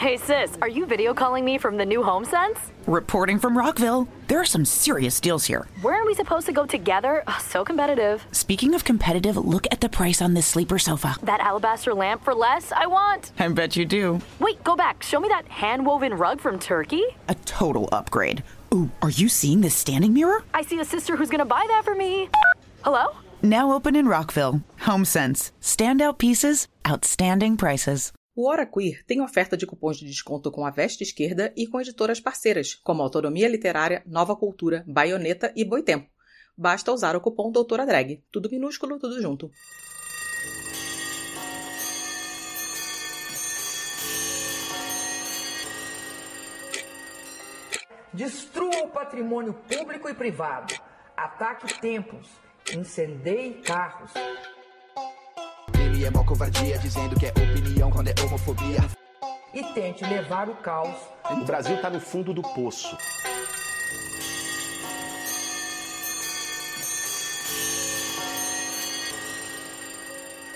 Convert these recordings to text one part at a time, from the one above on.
Hey sis, are you video calling me from the new home sense? Reporting from Rockville. There are some serious deals here. Where are we supposed to go together? Ugh, so competitive. Speaking of competitive, look at the price on this sleeper sofa. That alabaster lamp for less, I want. I bet you do. Wait, go back. Show me that hand woven rug from Turkey. A total upgrade. Ooh, are you seeing this standing mirror? I see a sister who's gonna buy that for me. Hello? Now open in Rockville. Home Sense. Standout pieces, outstanding prices. O Hora Queer tem oferta de cupons de desconto com a Veste Esquerda e com editoras parceiras, como Autonomia Literária, Nova Cultura, Baioneta e Boitempo. Basta usar o cupom Doutora Drag. Tudo minúsculo, tudo junto. Destrua o patrimônio público e privado. Ataque templos. Incendeie carros. Ele é mó covardia, dizendo que é opinião quando é homofobia. E tente levar o caos. O Brasil está no fundo do poço.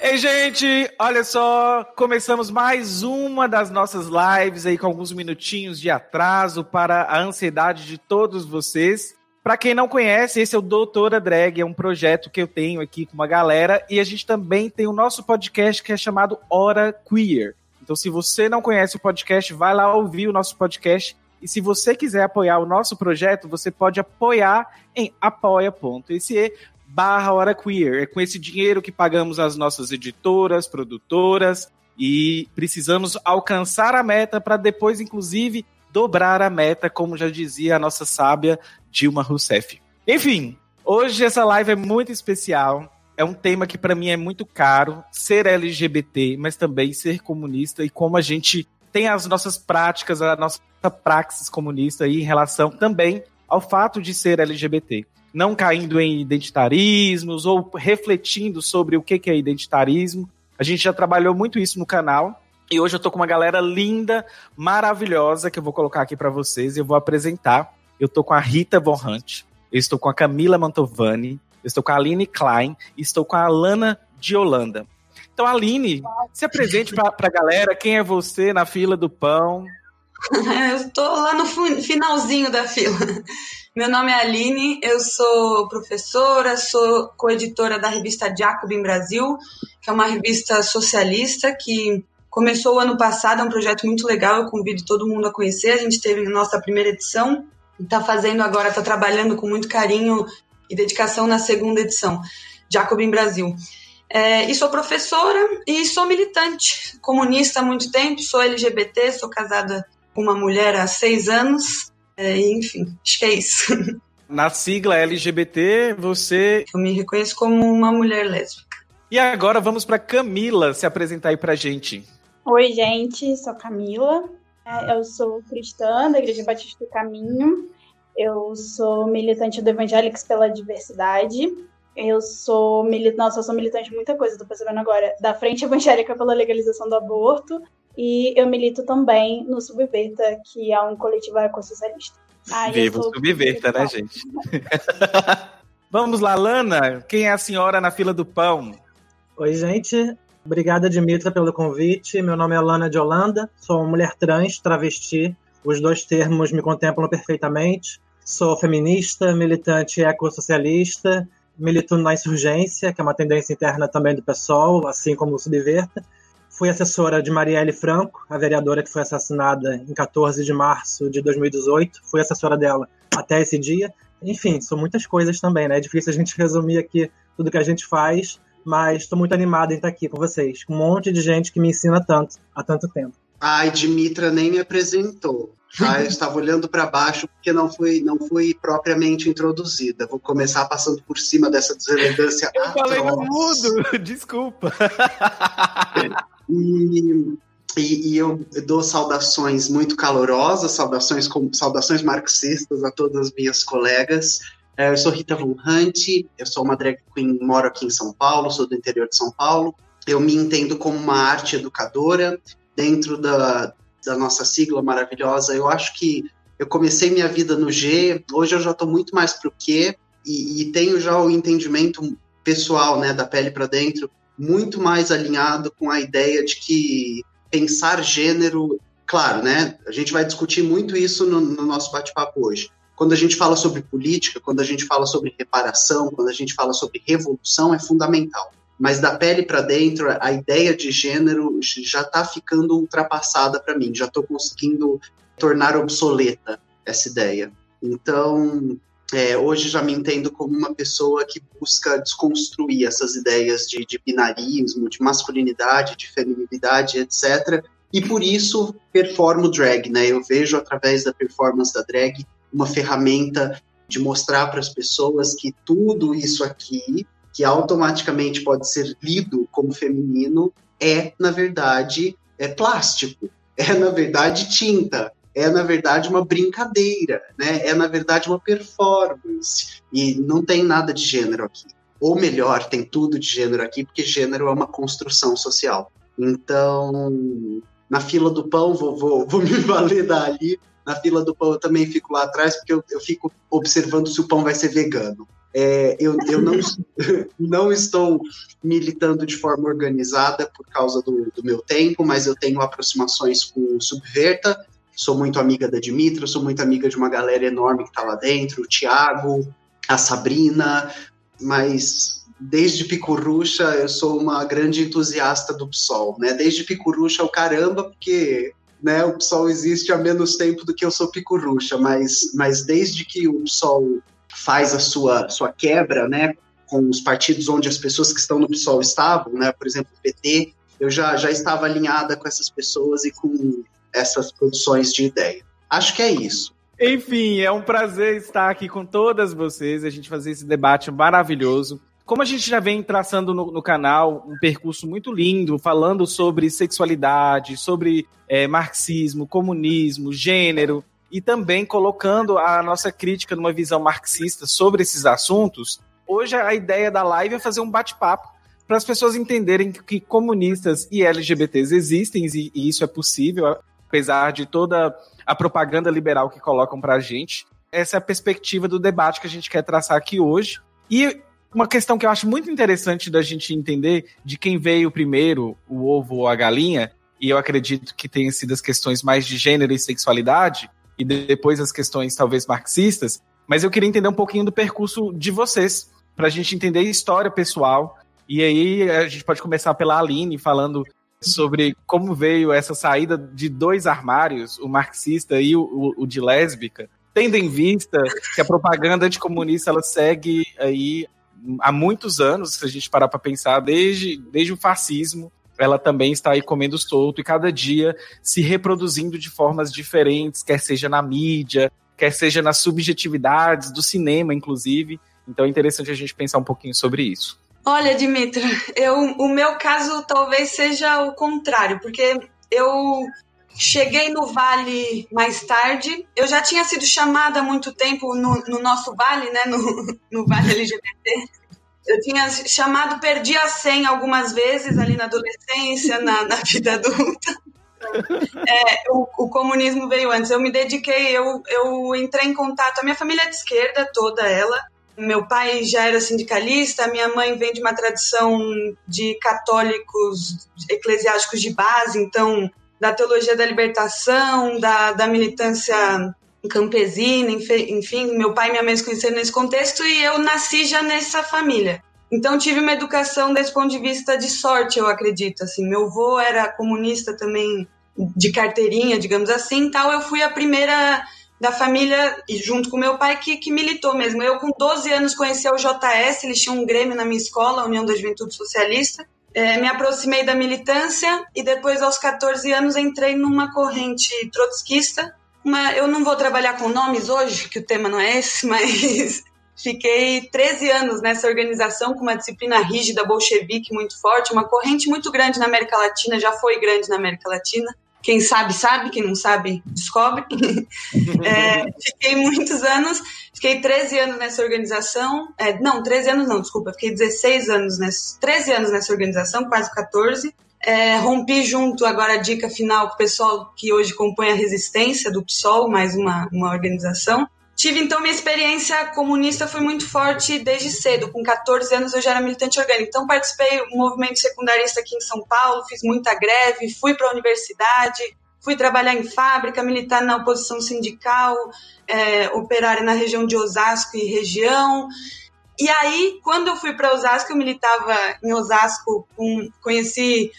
Ei, gente, olha só, começamos mais uma das nossas lives aí com alguns minutinhos de atraso para a ansiedade de todos vocês. Para quem não conhece, esse é o Doutora Drag, é um projeto que eu tenho aqui com uma galera e a gente também tem o nosso podcast que é chamado Hora Queer. Então, se você não conhece o podcast, vai lá ouvir o nosso podcast. E se você quiser apoiar o nosso projeto, você pode apoiar em apoia.se barra Hora Queer. É com esse dinheiro que pagamos as nossas editoras, produtoras e precisamos alcançar a meta para depois, inclusive, dobrar a meta, como já dizia a nossa sábia Dilma Rousseff. Enfim, hoje essa live é muito especial. É um tema que para mim é muito caro, ser LGBT, mas também ser comunista e como a gente tem as nossas práticas, a nossa praxis comunista aí em relação também ao fato de ser LGBT não caindo em identitarismos ou refletindo sobre o que é identitarismo. A gente já trabalhou muito isso no canal. E hoje eu tô com uma galera linda, maravilhosa, que eu vou colocar aqui para vocês. Eu vou apresentar. Eu tô com a Rita Von Hunt, eu estou com a Camila Mantovani, eu estou com a Aline Klein e estou com a Alana de Holanda. Então, Aline, se apresente para a galera. Quem é você na fila do pão? Eu estou lá no finalzinho da fila. Meu nome é Aline, eu sou professora, sou coeditora da revista Jacobin Brasil, que é uma revista socialista que começou o ano passado, é um projeto muito legal, eu convido todo mundo a conhecer. A gente teve a nossa primeira edição está fazendo agora, está trabalhando com muito carinho e dedicação na segunda edição, Jacobin Brasil. É, e sou professora e sou militante comunista há muito tempo, sou LGBT, sou casada com uma mulher há seis anos é, enfim, acho que é isso. Na sigla LGBT, você. Eu me reconheço como uma mulher lésbica. E agora vamos para Camila se apresentar aí pra gente. Oi, gente, sou Camila. É, eu sou cristã da Igreja Batista do Caminho. Eu sou militante do Evangélicos pela Diversidade. Eu sou militante, nossa, eu sou militante de muita coisa, tô percebendo agora. Da Frente Evangélica pela Legalização do Aborto, e eu milito também no Subverta, que é um coletivo ecossocialista. Ah, Viva o Subverta, né, gente? Vamos lá, Lana. Quem é a senhora na fila do pão? Oi, gente. Obrigada, Dimitra, pelo convite. Meu nome é Lana de Holanda. Sou uma mulher trans, travesti. Os dois termos me contemplam perfeitamente. Sou feminista, militante ecossocialista. Milito na insurgência, que é uma tendência interna também do PSOL, assim como o Subverta. Fui assessora de Marielle Franco, a vereadora que foi assassinada em 14 de março de 2018. Fui assessora dela até esse dia. Enfim, são muitas coisas também, né? É difícil a gente resumir aqui tudo que a gente faz, mas estou muito animada em estar aqui com vocês, com um monte de gente que me ensina tanto há tanto tempo. Ai, Dimitra nem me apresentou. Tá? Eu estava olhando para baixo porque não fui, não fui propriamente introduzida. Vou começar passando por cima dessa deselegância. Eu falei no mudo, desculpa. E, e, e, eu dou saudações muito calorosas, saudações, com, saudações marxistas a todas as minhas colegas. É, eu sou Rita Von Hunt, eu sou uma drag queen, moro aqui em São Paulo, sou do interior de São Paulo. Eu me entendo como uma arte educadora dentro da, da nossa sigla maravilhosa. Eu acho que eu comecei minha vida no G, hoje eu já estou muito mais para o Q e, e tenho já o entendimento pessoal, né, da pele para dentro, muito mais alinhado com a ideia de que pensar gênero claro, né? A gente vai discutir muito isso no, no nosso bate-papo hoje. Quando a gente fala sobre política, quando a gente fala sobre reparação, quando a gente fala sobre revolução, é fundamental. Mas da pele para dentro, a ideia de gênero já está ficando ultrapassada para mim, já estou conseguindo tornar obsoleta essa ideia. Então, é, hoje já me entendo como uma pessoa que busca desconstruir essas ideias de, de binarismo, de masculinidade, de feminilidade, etc. E por isso performo drag, né? Eu vejo através da performance da drag uma ferramenta de mostrar para as pessoas que tudo isso aqui, que automaticamente pode ser lido como feminino, é, na verdade, é plástico, é, na verdade, tinta, é, na verdade, uma brincadeira, né? é, na verdade, uma performance. E não tem nada de gênero aqui. Ou melhor, tem tudo de gênero aqui, porque gênero é uma construção social. Então, na fila do pão, vou, vou, vou me valer dali. Na fila do pão eu também fico lá atrás, porque eu, eu fico observando se o pão vai ser vegano. É, eu, eu não, não estou militando de forma organizada por causa do, do meu tempo, mas eu tenho aproximações com o Subverta, sou muito amiga da Dimitra, sou muito amiga de uma galera enorme que está lá dentro, o Tiago, a Sabrina, mas desde Picurrucha eu sou uma grande entusiasta do PSOL, né? Desde Picurrucha o caramba, porque né, o PSOL existe há menos tempo do que eu sou Picurrucha, mas, mas desde que o PSOL faz a sua, sua quebra, né, com os partidos onde as pessoas que estão no PSOL estavam, né, por exemplo, o PT, eu já, já estava alinhada com essas pessoas e com essas produções de ideia. Acho que é isso. Enfim, é um prazer estar aqui com todas vocês, a gente fazer esse debate maravilhoso. Como a gente já vem traçando no, no canal um percurso muito lindo, falando sobre sexualidade, sobre é, marxismo, comunismo, gênero, e também colocando a nossa crítica numa visão marxista sobre esses assuntos, hoje a ideia da live é fazer um bate-papo para as pessoas entenderem que comunistas e LGBTs existem e, e isso é possível apesar de toda a propaganda liberal que colocam para a gente. Essa é a perspectiva do debate que a gente quer traçar aqui hoje. E uma questão que eu acho muito interessante da gente entender de quem veio primeiro, o ovo ou a galinha, e eu acredito que tenham sido as questões mais de gênero e sexualidade, e depois as questões talvez marxistas, mas eu queria entender um pouquinho do percurso de vocês, para a gente entender a história pessoal. E aí a gente pode começar pela Aline, falando sobre como veio essa saída de dois armários, o marxista e o, o, o de lésbica, tendo em vista que a propaganda anticomunista ela segue aí há muitos anos, se a gente parar para pensar, desde, desde o fascismo, ela também está aí comendo solto e cada dia se reproduzindo de formas diferentes, quer seja na mídia, quer seja nas subjetividades do cinema, inclusive. Então é interessante a gente pensar um pouquinho sobre isso. Olha, Dimitra, eu, o meu caso talvez seja o contrário, porque eu cheguei no Vale mais tarde. Eu já tinha sido chamada há muito tempo no, no nosso Vale, né, no, no Vale LGBT. Eu tinha chamado, perdi a senha algumas vezes ali na adolescência, na, na vida adulta. É, o, o, comunismo veio antes. Eu me dediquei, eu, eu entrei em contato. A minha família é de esquerda, toda ela. Meu pai já era sindicalista, minha mãe vem de uma tradição de católicos eclesiásticos de base, então da teologia da libertação, da, da militância campesina, enfim, meu pai e minha mãe se conheceram nesse contexto e eu nasci já nessa família. Então tive uma educação desse ponto de vista de sorte, eu acredito. Assim, meu avô era comunista também de carteirinha, digamos assim, tal. Eu fui a primeira da família, junto com meu pai, que, que militou mesmo. Eu, com 12 anos, conheci o JS, eles tinham um grêmio na minha escola, União da Juventude Socialista. É, me aproximei da militância e depois, aos 14 anos, entrei numa corrente trotskista. Uma, eu não vou trabalhar com nomes hoje, que o tema não é esse, mas fiquei 13 anos nessa organização com uma disciplina rígida bolchevique muito forte, uma corrente muito grande na América Latina, já foi grande na América Latina. Quem sabe, sabe, quem não sabe, descobre. é, fiquei muitos anos, fiquei 13 anos nessa organização. É, não, 13 anos não, desculpa, fiquei 16 anos nessa, 13 anos nessa organização, quase 14. É, rompi junto, agora a dica final, com o pessoal que hoje compõe a resistência do PSOL, mais uma, uma organização. Tive então minha experiência comunista foi muito forte desde cedo. Com 14 anos eu já era militante orgânico. Então participei do movimento secundarista aqui em São Paulo, fiz muita greve, fui para a universidade, fui trabalhar em fábrica, militar na oposição sindical, é, operária na região de Osasco e região. E aí, quando eu fui para Osasco, eu militava em Osasco, com, conheci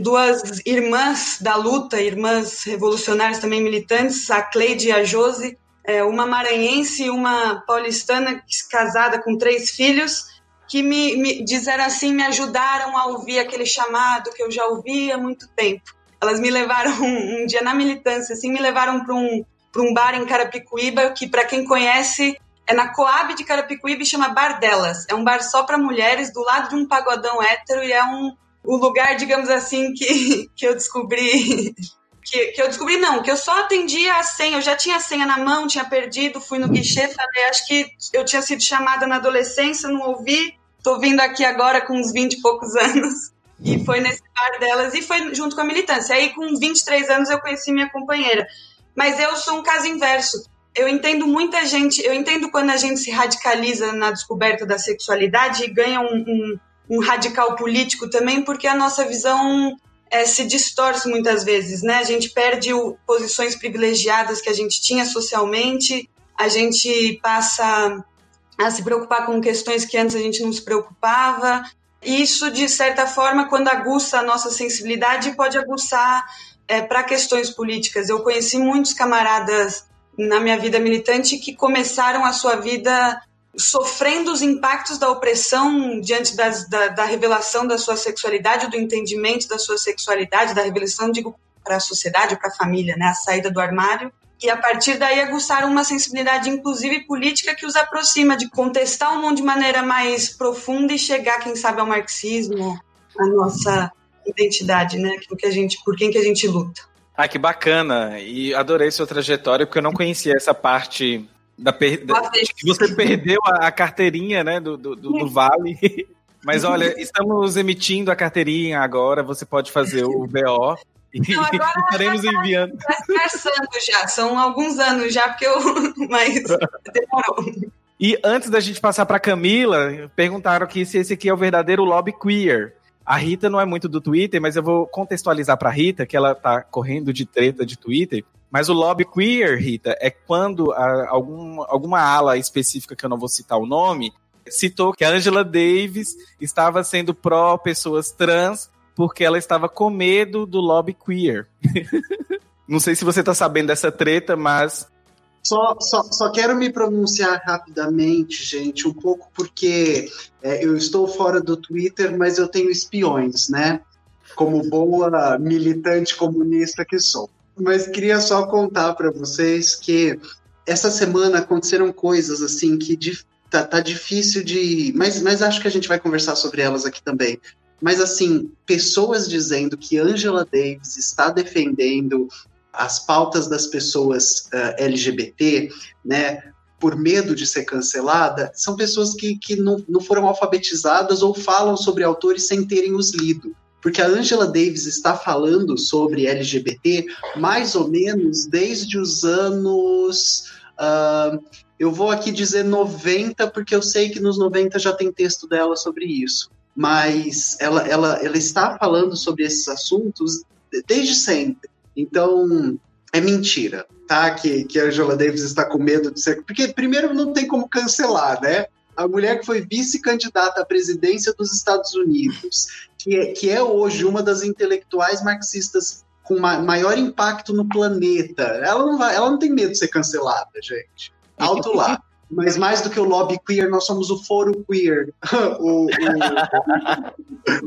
duas irmãs da luta, irmãs revolucionárias também militantes, a Cleide e a Josi, é, uma maranhense e uma paulistana casada com três filhos, que me, me disseram assim, me ajudaram a ouvir aquele chamado que eu já ouvia há muito tempo. Elas me levaram um, um dia na militância, assim, me levaram para um, um bar em Carapicuíba, que para quem conhece é na Coab de Carapicuíba e chama Bar Delas. É um bar só para mulheres, do lado de um pagodão hétero, e é um, o lugar, digamos assim, que, que eu descobri. Que, que eu descobri, não, que eu só atendia a senha, eu já tinha a senha na mão, tinha perdido, fui no guichê, falei, acho que eu tinha sido chamada na adolescência, não ouvi, tô vindo aqui agora com uns 20 e poucos anos. E foi nesse bar delas, e foi junto com a militância. Aí, com 23 anos, eu conheci minha companheira. Mas eu sou um caso inverso. Eu entendo muita gente, eu entendo quando a gente se radicaliza na descoberta da sexualidade e ganha um, um um radical político também, porque a nossa visão é, se distorce muitas vezes, né? A gente perde o, posições privilegiadas que a gente tinha socialmente, a gente passa a se preocupar com questões que antes a gente não se preocupava. Isso, de certa forma, quando aguça a nossa sensibilidade, pode aguçar é, para questões políticas. Eu conheci muitos camaradas na minha vida militante que começaram a sua vida sofrendo os impactos da opressão diante das, da, da, revelação da sua sexualidade, do entendimento da sua sexualidade, da revelação, digo, para a sociedade, para a família, né, a saída do armário. E a partir daí aguçaram uma sensibilidade, inclusive política, que os aproxima de contestar o mundo de maneira mais profunda e chegar, quem sabe, ao marxismo, a nossa identidade, né, aquilo que a gente, por quem que a gente luta. Ah, que bacana! E adorei sua trajetória, porque eu não conhecia essa parte da per... que você perdeu a, carteirinha, né, do, do, do, Vale. Mas olha, estamos emitindo a carteirinha agora, você pode fazer o VO. Não, agora estaremos enviando. Está conversando já, são alguns anos já, porque eu. Mas demorou. E antes da gente passar para Camila, perguntaram aqui se esse aqui é o verdadeiro lobby queer. A Rita não é muito do Twitter, mas eu vou contextualizar para Rita que ela tá correndo de treta de Twitter. Mas o lobby queer, Rita, é quando a, algum, alguma ala específica, que eu não vou citar o nome, citou que a Angela Davis estava sendo pró pessoas trans porque ela estava com medo do lobby queer. não sei se você está sabendo dessa treta, mas só, só, só quero me pronunciar rapidamente, gente, um pouco porque é, eu estou fora do Twitter, mas eu tenho espiões, né? Como boa militante comunista que sou. Mas queria só contar para vocês que essa semana aconteceram coisas assim que tá, tá difícil de. Mas, mas acho que a gente vai conversar sobre elas aqui também. Mas assim, pessoas dizendo que Angela Davis está defendendo as pautas das pessoas uh, LGBT, né, por medo de ser cancelada, são pessoas que, que não, não foram alfabetizadas ou falam sobre autores sem terem os lido porque a Angela Davis está falando sobre LGBT mais ou menos desde os anos. Uh, eu vou aqui dizer 90, porque eu sei que nos 90 já tem texto dela sobre isso. Mas ela, ela, ela está falando sobre esses assuntos desde sempre. Então, é mentira, tá? Que, que a Angela Davis está com medo de ser. Porque, primeiro, não tem como cancelar, né? A mulher que foi vice-candidata à presidência dos Estados Unidos, que é, que é hoje uma das intelectuais marxistas com ma maior impacto no planeta, ela não, vai, ela não tem medo de ser cancelada, gente. Alto lá. Mas mais do que o lobby queer, nós somos o foro queer, o,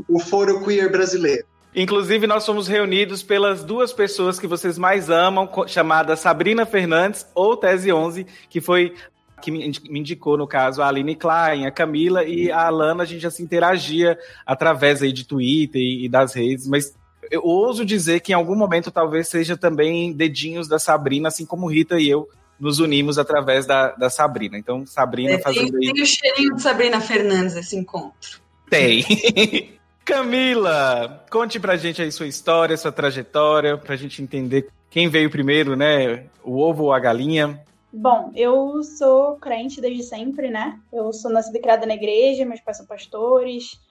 o, o foro queer brasileiro. Inclusive, nós somos reunidos pelas duas pessoas que vocês mais amam, chamadas Sabrina Fernandes ou Tese 11, que foi que me indicou, no caso, a Aline Klein, a Camila e a Alana, a gente já se interagia através aí de Twitter e, das redes, mas eu ouso dizer que em algum momento talvez seja também dedinhos da Sabrina, assim como Rita e eu nos unimos através da, da Sabrina. Então, Sabrina é, fazendo tem, aí... Tem o cheirinho de Sabrina Fernandes esse encontro. Tem. Camila, conte pra gente aí sua história, sua trajetória, pra gente entender quem veio primeiro, né? O ovo ou a galinha? Bom, eu sou crente desde sempre, né? Eu sou nascida e criada na igreja, meus pais são pastores.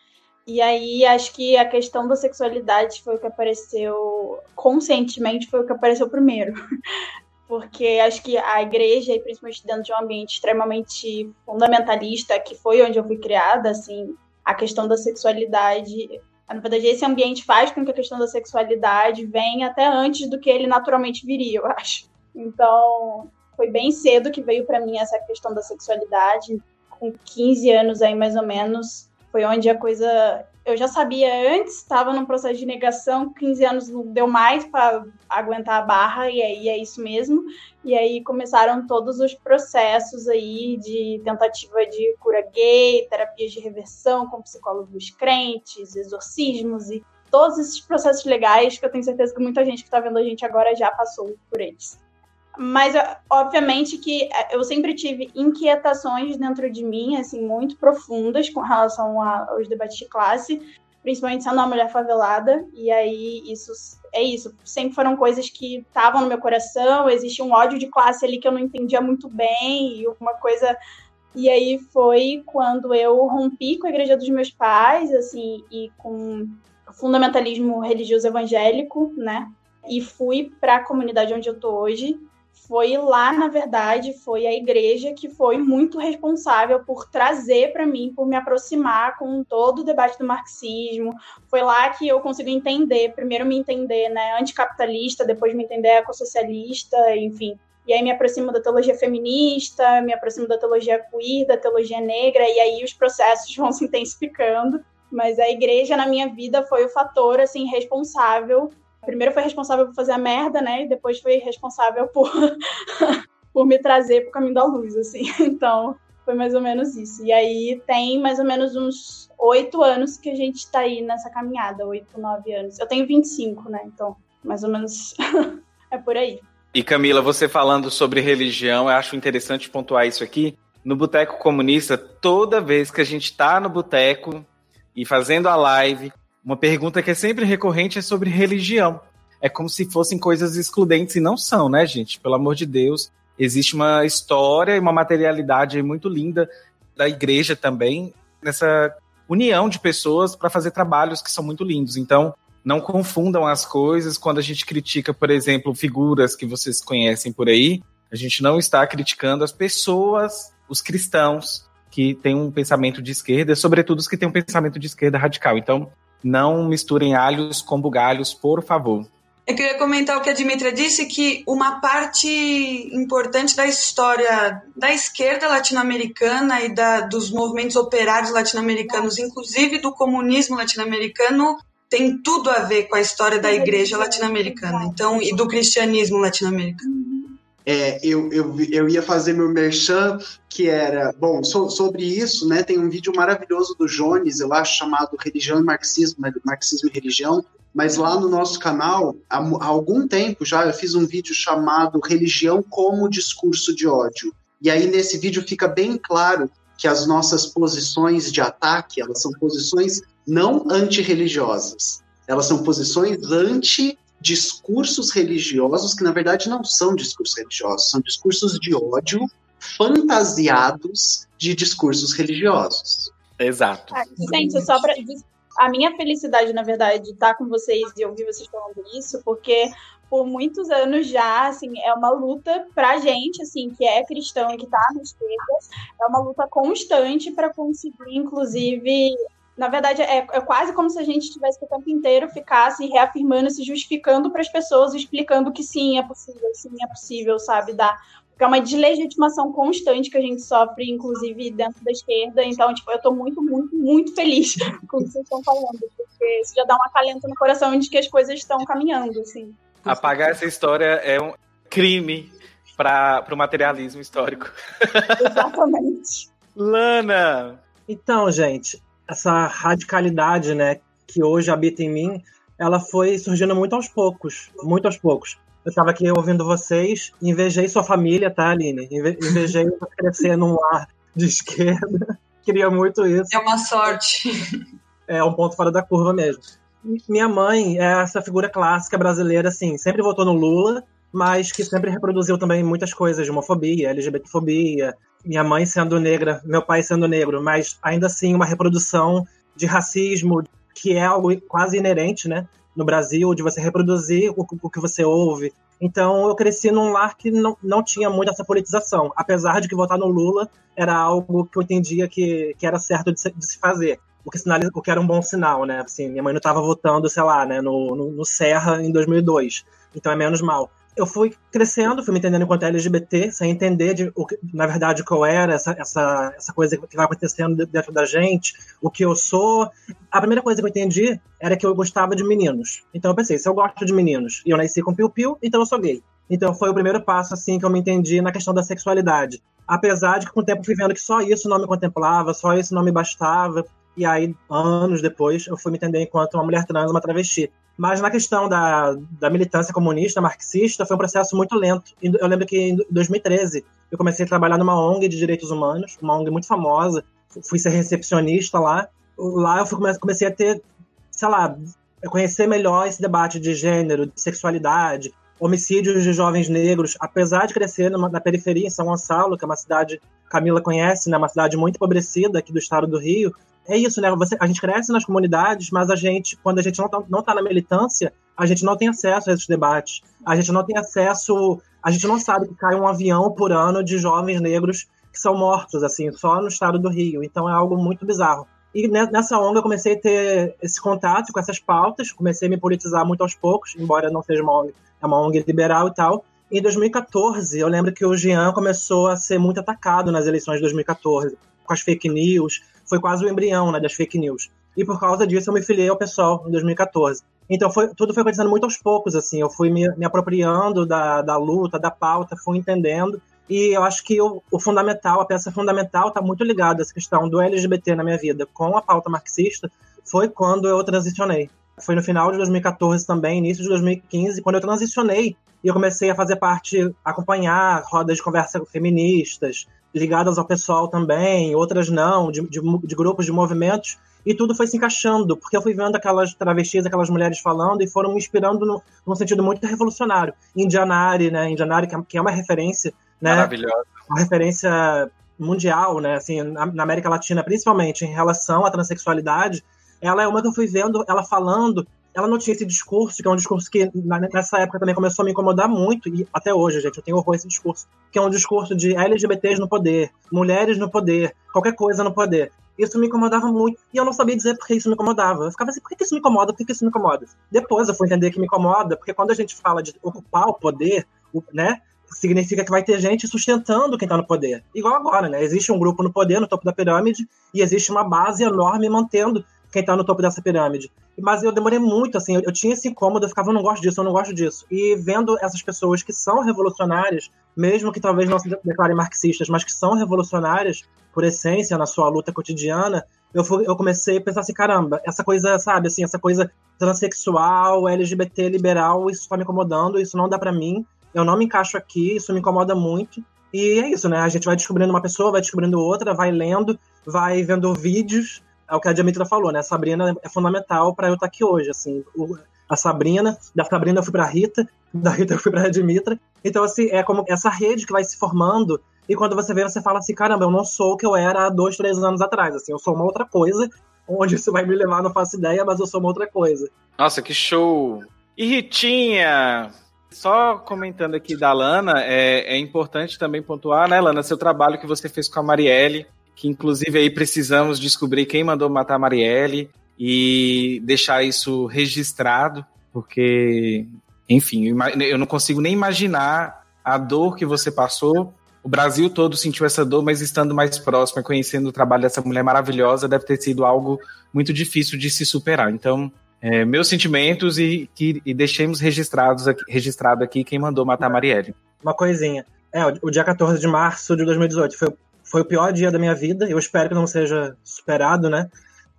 E aí acho que a questão da sexualidade foi o que apareceu conscientemente, foi o que apareceu primeiro. Porque acho que a igreja, e principalmente dentro de um ambiente extremamente fundamentalista, que foi onde eu fui criada, assim, a questão da sexualidade na verdade, esse ambiente faz com que a questão da sexualidade venha até antes do que ele naturalmente viria, eu acho. Então, foi bem cedo que veio para mim essa questão da sexualidade. Com 15 anos aí, mais ou menos, foi onde a coisa. Eu já sabia antes, estava num processo de negação, 15 anos não deu mais para aguentar a barra, e aí é isso mesmo. E aí começaram todos os processos aí de tentativa de cura gay, terapias de reversão com psicólogos crentes, exorcismos e todos esses processos legais que eu tenho certeza que muita gente que está vendo a gente agora já passou por eles. Mas, obviamente, que é, eu sempre tive inquietações dentro de mim, assim, muito profundas com relação aos debates de classe, principalmente sendo uma mulher favelada. E aí, isso é isso. Sempre foram coisas que estavam no meu coração. Existia um ódio de classe ali que eu não entendia muito bem, e uma coisa. E aí foi quando eu rompi com a igreja dos meus pais, assim, e com fundamentalismo religioso evangélico, né? E fui para a comunidade onde eu tô hoje foi lá, na verdade, foi a igreja que foi muito responsável por trazer para mim, por me aproximar com todo o debate do marxismo. Foi lá que eu consegui entender, primeiro me entender, né, anticapitalista, depois me entender ecossocialista, enfim. E aí me aproximo da teologia feminista, me aproximo da teologia queer, da teologia negra, e aí os processos vão se intensificando. Mas a igreja na minha vida foi o fator assim responsável primeiro foi responsável por fazer a merda, né? E depois foi responsável por, por me trazer pro caminho da luz, assim. Então, foi mais ou menos isso. E aí tem mais ou menos uns oito anos que a gente tá aí nessa caminhada, oito, nove anos. Eu tenho 25, né? Então, mais ou menos é por aí. E Camila, você falando sobre religião, eu acho interessante pontuar isso aqui. No Boteco Comunista, toda vez que a gente tá no boteco e fazendo a live, uma pergunta que é sempre recorrente é sobre religião. É como se fossem coisas excludentes e não são, né, gente? Pelo amor de Deus. Existe uma história e uma materialidade muito linda da igreja também, nessa união de pessoas para fazer trabalhos que são muito lindos. Então, não confundam as coisas quando a gente critica, por exemplo, figuras que vocês conhecem por aí. A gente não está criticando as pessoas, os cristãos que têm um pensamento de esquerda, sobretudo os que têm um pensamento de esquerda radical. Então, não misturem alhos com bugalhos, por favor. Eu queria comentar o que a Dimitra disse, que uma parte importante da história da esquerda latino-americana e da, dos movimentos operários latino-americanos, inclusive do comunismo latino-americano, tem tudo a ver com a história da igreja latino-americana, então, e do cristianismo latino-americano. É, eu, eu, eu ia fazer meu merchan, que era, bom, so, sobre isso, né, tem um vídeo maravilhoso do Jones, eu acho, chamado Religião e Marxismo, né, Marxismo e Religião, mas lá no nosso canal, há, há algum tempo já, eu fiz um vídeo chamado Religião como Discurso de Ódio. E aí nesse vídeo fica bem claro que as nossas posições de ataque, elas são posições não antirreligiosas, elas são posições anti discursos religiosos que, na verdade, não são discursos religiosos, são discursos de ódio fantasiados de discursos religiosos. Exato. Ah, gente, só para a minha felicidade, na verdade, de estar com vocês e ouvir vocês falando isso, porque por muitos anos já, assim, é uma luta pra gente, assim, que é cristão e que tá na esquerda, é uma luta constante para conseguir, inclusive, na verdade, é, é, quase como se a gente tivesse o tempo inteiro ficasse reafirmando, se justificando para as pessoas, explicando que sim, é possível, sim, é possível, sabe? Dar, porque é uma deslegitimação constante que a gente sofre, inclusive dentro da esquerda. Então, tipo, eu estou muito, muito, muito feliz com o que vocês estão falando, porque isso já dá um acalento no coração de que as coisas estão caminhando, assim. Apagar essa história é um crime para o materialismo histórico. Exatamente. Lana! Então, gente, essa radicalidade, né, que hoje habita em mim, ela foi surgindo muito aos poucos, muito aos poucos. Eu estava aqui ouvindo vocês, invejei sua família, tá, Aline? Invejei crescer num lar de esquerda. Queria muito isso. É uma sorte. É um ponto fora da curva mesmo. Minha mãe é essa figura clássica brasileira, assim, sempre votou no Lula, mas que sempre reproduziu também muitas coisas homofobia, LGBTfobia, minha mãe sendo negra, meu pai sendo negro, mas ainda assim uma reprodução de racismo, que é algo quase inerente, né? No Brasil, de você reproduzir o, o que você ouve. Então, eu cresci num lar que não, não tinha muito essa politização. Apesar de que votar no Lula era algo que eu entendia que, que era certo de se, de se fazer. O que, sinaliza, o que era um bom sinal, né? Assim, minha mãe não estava votando, sei lá, né, no, no, no Serra em 2002. Então é menos mal eu fui crescendo, fui me entendendo enquanto LGBT, sem entender, de, o na verdade, qual era essa, essa, essa coisa que vai acontecendo dentro da gente, o que eu sou. A primeira coisa que eu entendi era que eu gostava de meninos. Então eu pensei, se eu gosto de meninos e eu nasci com piu-piu, então eu sou gay. Então foi o primeiro passo, assim, que eu me entendi na questão da sexualidade. Apesar de que com o tempo fui vendo que só isso não me contemplava, só isso não me bastava. E aí, anos depois, eu fui me entender enquanto uma mulher trans, uma travesti. Mas na questão da, da militância comunista, marxista, foi um processo muito lento. Eu lembro que em 2013 eu comecei a trabalhar numa ONG de direitos humanos, uma ONG muito famosa. Fui ser recepcionista lá. Lá eu fui, comecei a ter, sei lá, conhecer melhor esse debate de gênero, de sexualidade, homicídios de jovens negros. Apesar de crescer numa, na periferia, em São Gonçalo, que é uma cidade Camila conhece, né, uma cidade muito empobrecida aqui do estado do Rio, é isso, né? Você, a gente cresce nas comunidades, mas a gente, quando a gente não tá, não tá na militância, a gente não tem acesso a esses debates. A gente não tem acesso. A gente não sabe que cai um avião por ano de jovens negros que são mortos, assim, só no estado do Rio. Então é algo muito bizarro. E nessa ONG eu comecei a ter esse contato com essas pautas, comecei a me politizar muito aos poucos, embora não seja uma ONG, é uma ONG liberal e tal. Em 2014, eu lembro que o Jean começou a ser muito atacado nas eleições de 2014, com as fake news, foi quase o embrião né, das fake news. E por causa disso eu me filiei ao pessoal em 2014. Então foi, tudo foi acontecendo muito aos poucos, assim. Eu fui me, me apropriando da, da luta, da pauta, fui entendendo. E eu acho que o, o fundamental, a peça fundamental, está muito ligada a essa questão do LGBT na minha vida com a pauta marxista, foi quando eu transicionei. Foi no final de 2014 também, início de 2015, quando eu transicionei e eu comecei a fazer parte, acompanhar rodas de conversa feministas, ligadas ao pessoal também, outras não, de, de, de, grupos, de movimentos, e tudo foi se encaixando, porque eu fui vendo aquelas travestis, aquelas mulheres falando, e foram me inspirando no, num sentido muito revolucionário. Indianari, né, Indianari, é, que é uma referência, né, Maravilhosa. Uma referência mundial, né, assim, na, na América Latina, principalmente em relação à transexualidade, ela é uma que eu fui vendo ela falando ela não tinha esse discurso, que é um discurso que nessa época também começou a me incomodar muito, e até hoje, gente, eu tenho horror a esse discurso, que é um discurso de LGBTs no poder, mulheres no poder, qualquer coisa no poder. Isso me incomodava muito, e eu não sabia dizer por que isso me incomodava. Eu ficava assim, por que isso me incomoda, por que isso me incomoda? Depois eu fui entender que me incomoda, porque quando a gente fala de ocupar o poder, né, significa que vai ter gente sustentando quem está no poder. Igual agora, né? Existe um grupo no poder, no topo da pirâmide, e existe uma base enorme mantendo quem tá no topo dessa pirâmide. Mas eu demorei muito, assim, eu, eu tinha esse incômodo, eu ficava, eu não gosto disso, eu não gosto disso. E vendo essas pessoas que são revolucionárias, mesmo que talvez não se declarem marxistas, mas que são revolucionárias por essência na sua luta cotidiana, eu, fui, eu comecei a pensar assim, caramba, essa coisa, sabe, assim, essa coisa transexual, LGBT, liberal, isso tá me incomodando, isso não dá para mim, eu não me encaixo aqui, isso me incomoda muito. E é isso, né? A gente vai descobrindo uma pessoa, vai descobrindo outra, vai lendo, vai vendo vídeos, é o que a Diamitra falou, né? A Sabrina é fundamental para eu estar aqui hoje, assim. O, a Sabrina, da Sabrina eu fui pra Rita, da Rita eu fui pra Dimitra. Então, assim, é como essa rede que vai se formando, e quando você vê, você fala assim, caramba, eu não sou o que eu era há dois, três anos atrás, assim, eu sou uma outra coisa, onde isso vai me levar, não faço ideia, mas eu sou uma outra coisa. Nossa, que show! E Ritinha, só comentando aqui da Lana, é, é importante também pontuar, né, Lana, seu trabalho que você fez com a Marielle, que inclusive aí precisamos descobrir quem mandou matar a Marielle e deixar isso registrado, porque, enfim, eu não consigo nem imaginar a dor que você passou. O Brasil todo sentiu essa dor, mas estando mais próximo, conhecendo o trabalho dessa mulher maravilhosa, deve ter sido algo muito difícil de se superar. Então, é, meus sentimentos e, que, e deixemos registrados aqui, registrado aqui quem mandou matar a Marielle. Uma coisinha. É, o dia 14 de março de 2018 foi foi o pior dia da minha vida. Eu espero que não seja superado, né?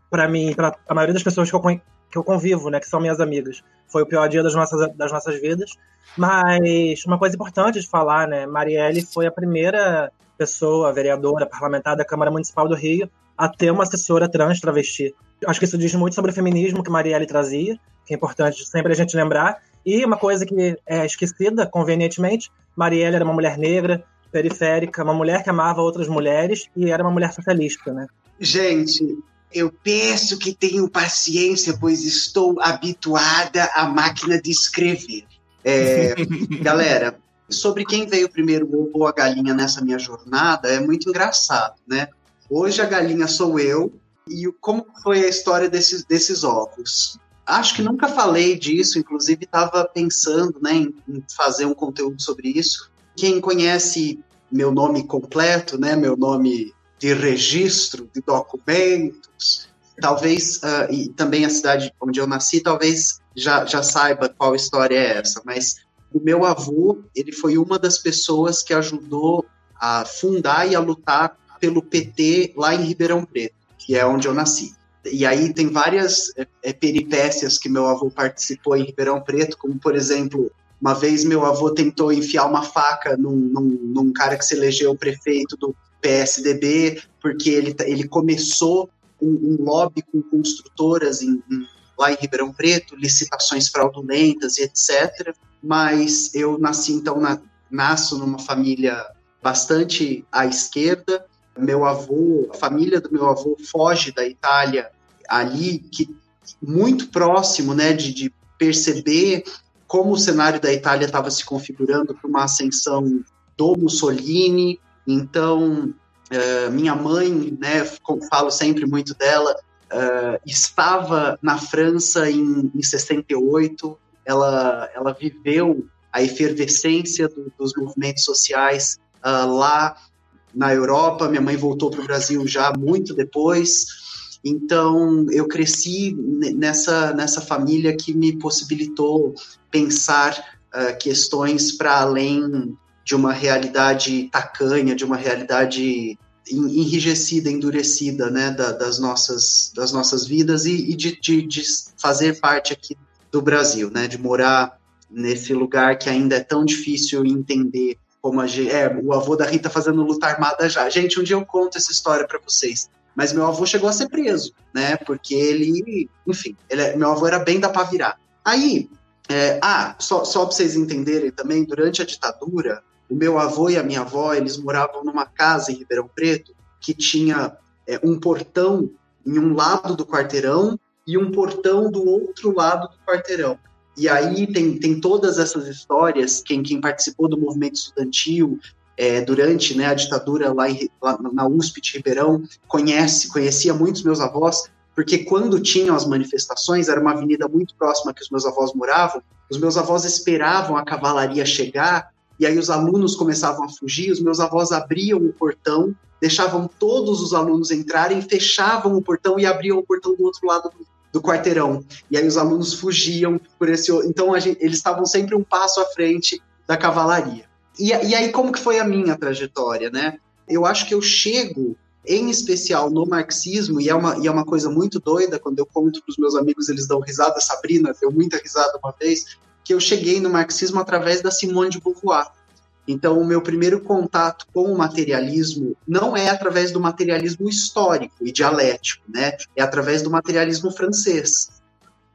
Para mim, para a maioria das pessoas que eu, que eu convivo, né, que são minhas amigas, foi o pior dia das nossas, das nossas vidas. Mas uma coisa importante de falar, né? Marielle foi a primeira pessoa, vereadora, parlamentar da Câmara Municipal do Rio a ter uma assessora trans travesti. Acho que isso diz muito sobre o feminismo que Marielle trazia, que é importante sempre a gente lembrar. E uma coisa que é esquecida, convenientemente, Marielle era uma mulher negra, periférica, uma mulher que amava outras mulheres e era uma mulher socialista, né? Gente, Eu peço que tenham paciência, pois estou habituada à máquina de escrever. É, galera, sobre quem veio primeiro, o ovo ou a galinha nessa minha jornada, é muito engraçado, né? Hoje a galinha sou eu, e como foi a história desses, desses ovos? Acho que nunca falei disso, inclusive estava pensando né, em, em fazer um conteúdo sobre isso. Quem conhece meu nome completo, né, meu nome de registro, de documentos, talvez, uh, e também a cidade onde eu nasci, talvez já, já saiba qual história é essa, mas o meu avô, ele foi uma das pessoas que ajudou a fundar e a lutar pelo PT lá em Ribeirão Preto, que é onde eu nasci. E aí tem várias é, peripécias que meu avô participou em Ribeirão Preto, como, por exemplo, uma vez meu avô tentou enfiar uma faca num, num, num cara que se elegeu prefeito do PSDB, porque ele, ele começou um, um lobby com construtoras em, em, lá em Ribeirão Preto, licitações fraudulentas e etc. Mas eu nasci, então, na, nasço numa família bastante à esquerda. Meu avô, a família do meu avô foge da Itália ali, que muito próximo, né, de, de perceber como o cenário da Itália estava se configurando para uma ascensão do Mussolini, então, uh, minha mãe, né, falo sempre muito dela, uh, estava na França em, em 68, ela, ela viveu a efervescência do, dos movimentos sociais uh, lá na Europa. Minha mãe voltou para o Brasil já muito depois. Então, eu cresci nessa, nessa família que me possibilitou pensar uh, questões para além de uma realidade tacanha, de uma realidade enrijecida, endurecida, né, da, das, nossas, das nossas vidas e, e de, de, de, fazer parte aqui do Brasil, né, de morar nesse lugar que ainda é tão difícil entender como a gente, é, o avô da Rita fazendo luta armada já. Gente, um dia eu conto essa história para vocês. Mas meu avô chegou a ser preso, né, porque ele, enfim, ele, é, meu avô era bem da pra virar. Aí, é, ah, só, só para vocês entenderem também, durante a ditadura, o meu avô e a minha avó, eles moravam numa casa em Ribeirão Preto que tinha é, um portão em um lado do quarteirão e um portão do outro lado do quarteirão. E aí tem, tem todas essas histórias, quem, quem participou do movimento estudantil é, durante né, a ditadura lá, em, lá, na USP de Ribeirão conhece, conhecia muitos meus avós, porque quando tinham as manifestações, era uma avenida muito próxima que os meus avós moravam, os meus avós esperavam a cavalaria chegar e aí os alunos começavam a fugir, os meus avós abriam o portão, deixavam todos os alunos entrarem, fechavam o portão e abriam o portão do outro lado do, do quarteirão. E aí os alunos fugiam por esse. Então gente, eles estavam sempre um passo à frente da cavalaria. E, e aí como que foi a minha trajetória, né? Eu acho que eu chego em especial no marxismo, e é uma, e é uma coisa muito doida, quando eu conto para os meus amigos, eles dão risada, Sabrina deu muita risada uma vez, que eu cheguei no marxismo através da Simone de Beauvoir. Então, o meu primeiro contato com o materialismo não é através do materialismo histórico e dialético, né? É através do materialismo francês.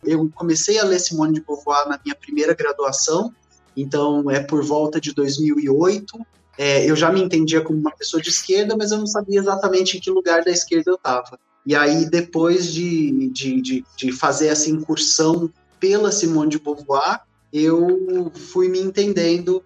Eu comecei a ler Simone de Beauvoir na minha primeira graduação, então é por volta de 2008. É, eu já me entendia como uma pessoa de esquerda, mas eu não sabia exatamente em que lugar da esquerda eu estava. E aí, depois de, de, de, de fazer essa incursão pela Simone de Beauvoir, eu fui me entendendo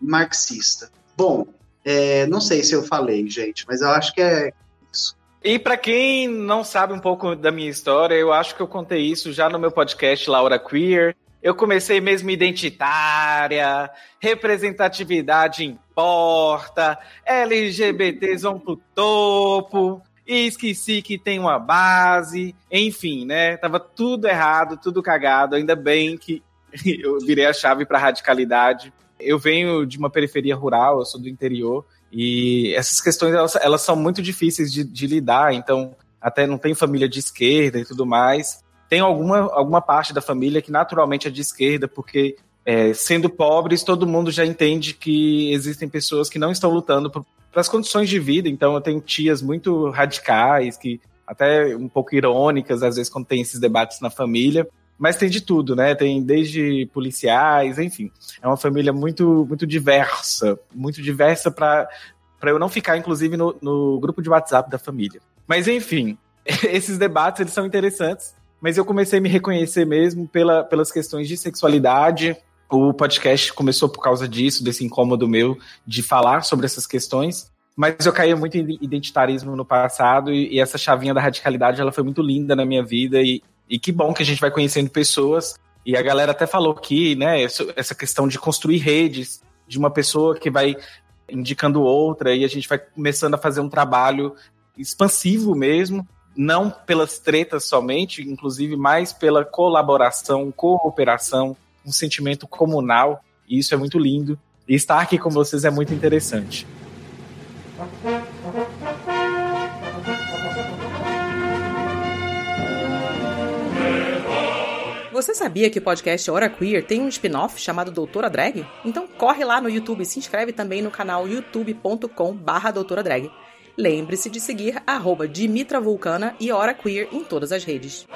marxista. Bom, é, não sei se eu falei, gente, mas eu acho que é isso. E para quem não sabe um pouco da minha história, eu acho que eu contei isso já no meu podcast Laura Queer. Eu comecei mesmo identitária, representatividade importa, LGBTs vão pro topo, e esqueci que tem uma base, enfim, né? Tava tudo errado, tudo cagado. Ainda bem que eu virei a chave para radicalidade. Eu venho de uma periferia rural, eu sou do interior, e essas questões elas, elas são muito difíceis de, de, lidar, então até não tem família de esquerda e tudo mais. Tem alguma, alguma parte da família que naturalmente é de esquerda, porque é, sendo pobres, todo mundo já entende que existem pessoas que não estão lutando para as condições de vida, então eu tenho tias muito radicais, que até um pouco irônicas, às vezes, quando tem esses debates na família, mas tem de tudo, né? Tem desde policiais, enfim. É uma família muito, muito diversa, muito diversa para eu não ficar, inclusive, no, no grupo de WhatsApp da família. Mas enfim, esses debates eles são interessantes, mas eu comecei a me reconhecer mesmo pela, pelas questões de sexualidade. O podcast começou por causa disso, desse incômodo meu de falar sobre essas questões. Mas eu caía muito em identitarismo no passado e, e essa chavinha da radicalidade ela foi muito linda na minha vida e, e que bom que a gente vai conhecendo pessoas. E a galera até falou que, né, essa questão de construir redes, de uma pessoa que vai indicando outra, e a gente vai começando a fazer um trabalho expansivo mesmo, não pelas tretas somente, inclusive mais pela colaboração, cooperação, um sentimento comunal, e isso é muito lindo. E estar aqui com vocês é muito interessante. Você sabia que o podcast Hora Queer tem um spin-off chamado Doutora Drag? Então corre lá no YouTube e se inscreve também no canal youtube.com barra Doutora Drag. Lembre-se de seguir arroba Dimitra Vulcana e Hora Queer em todas as redes.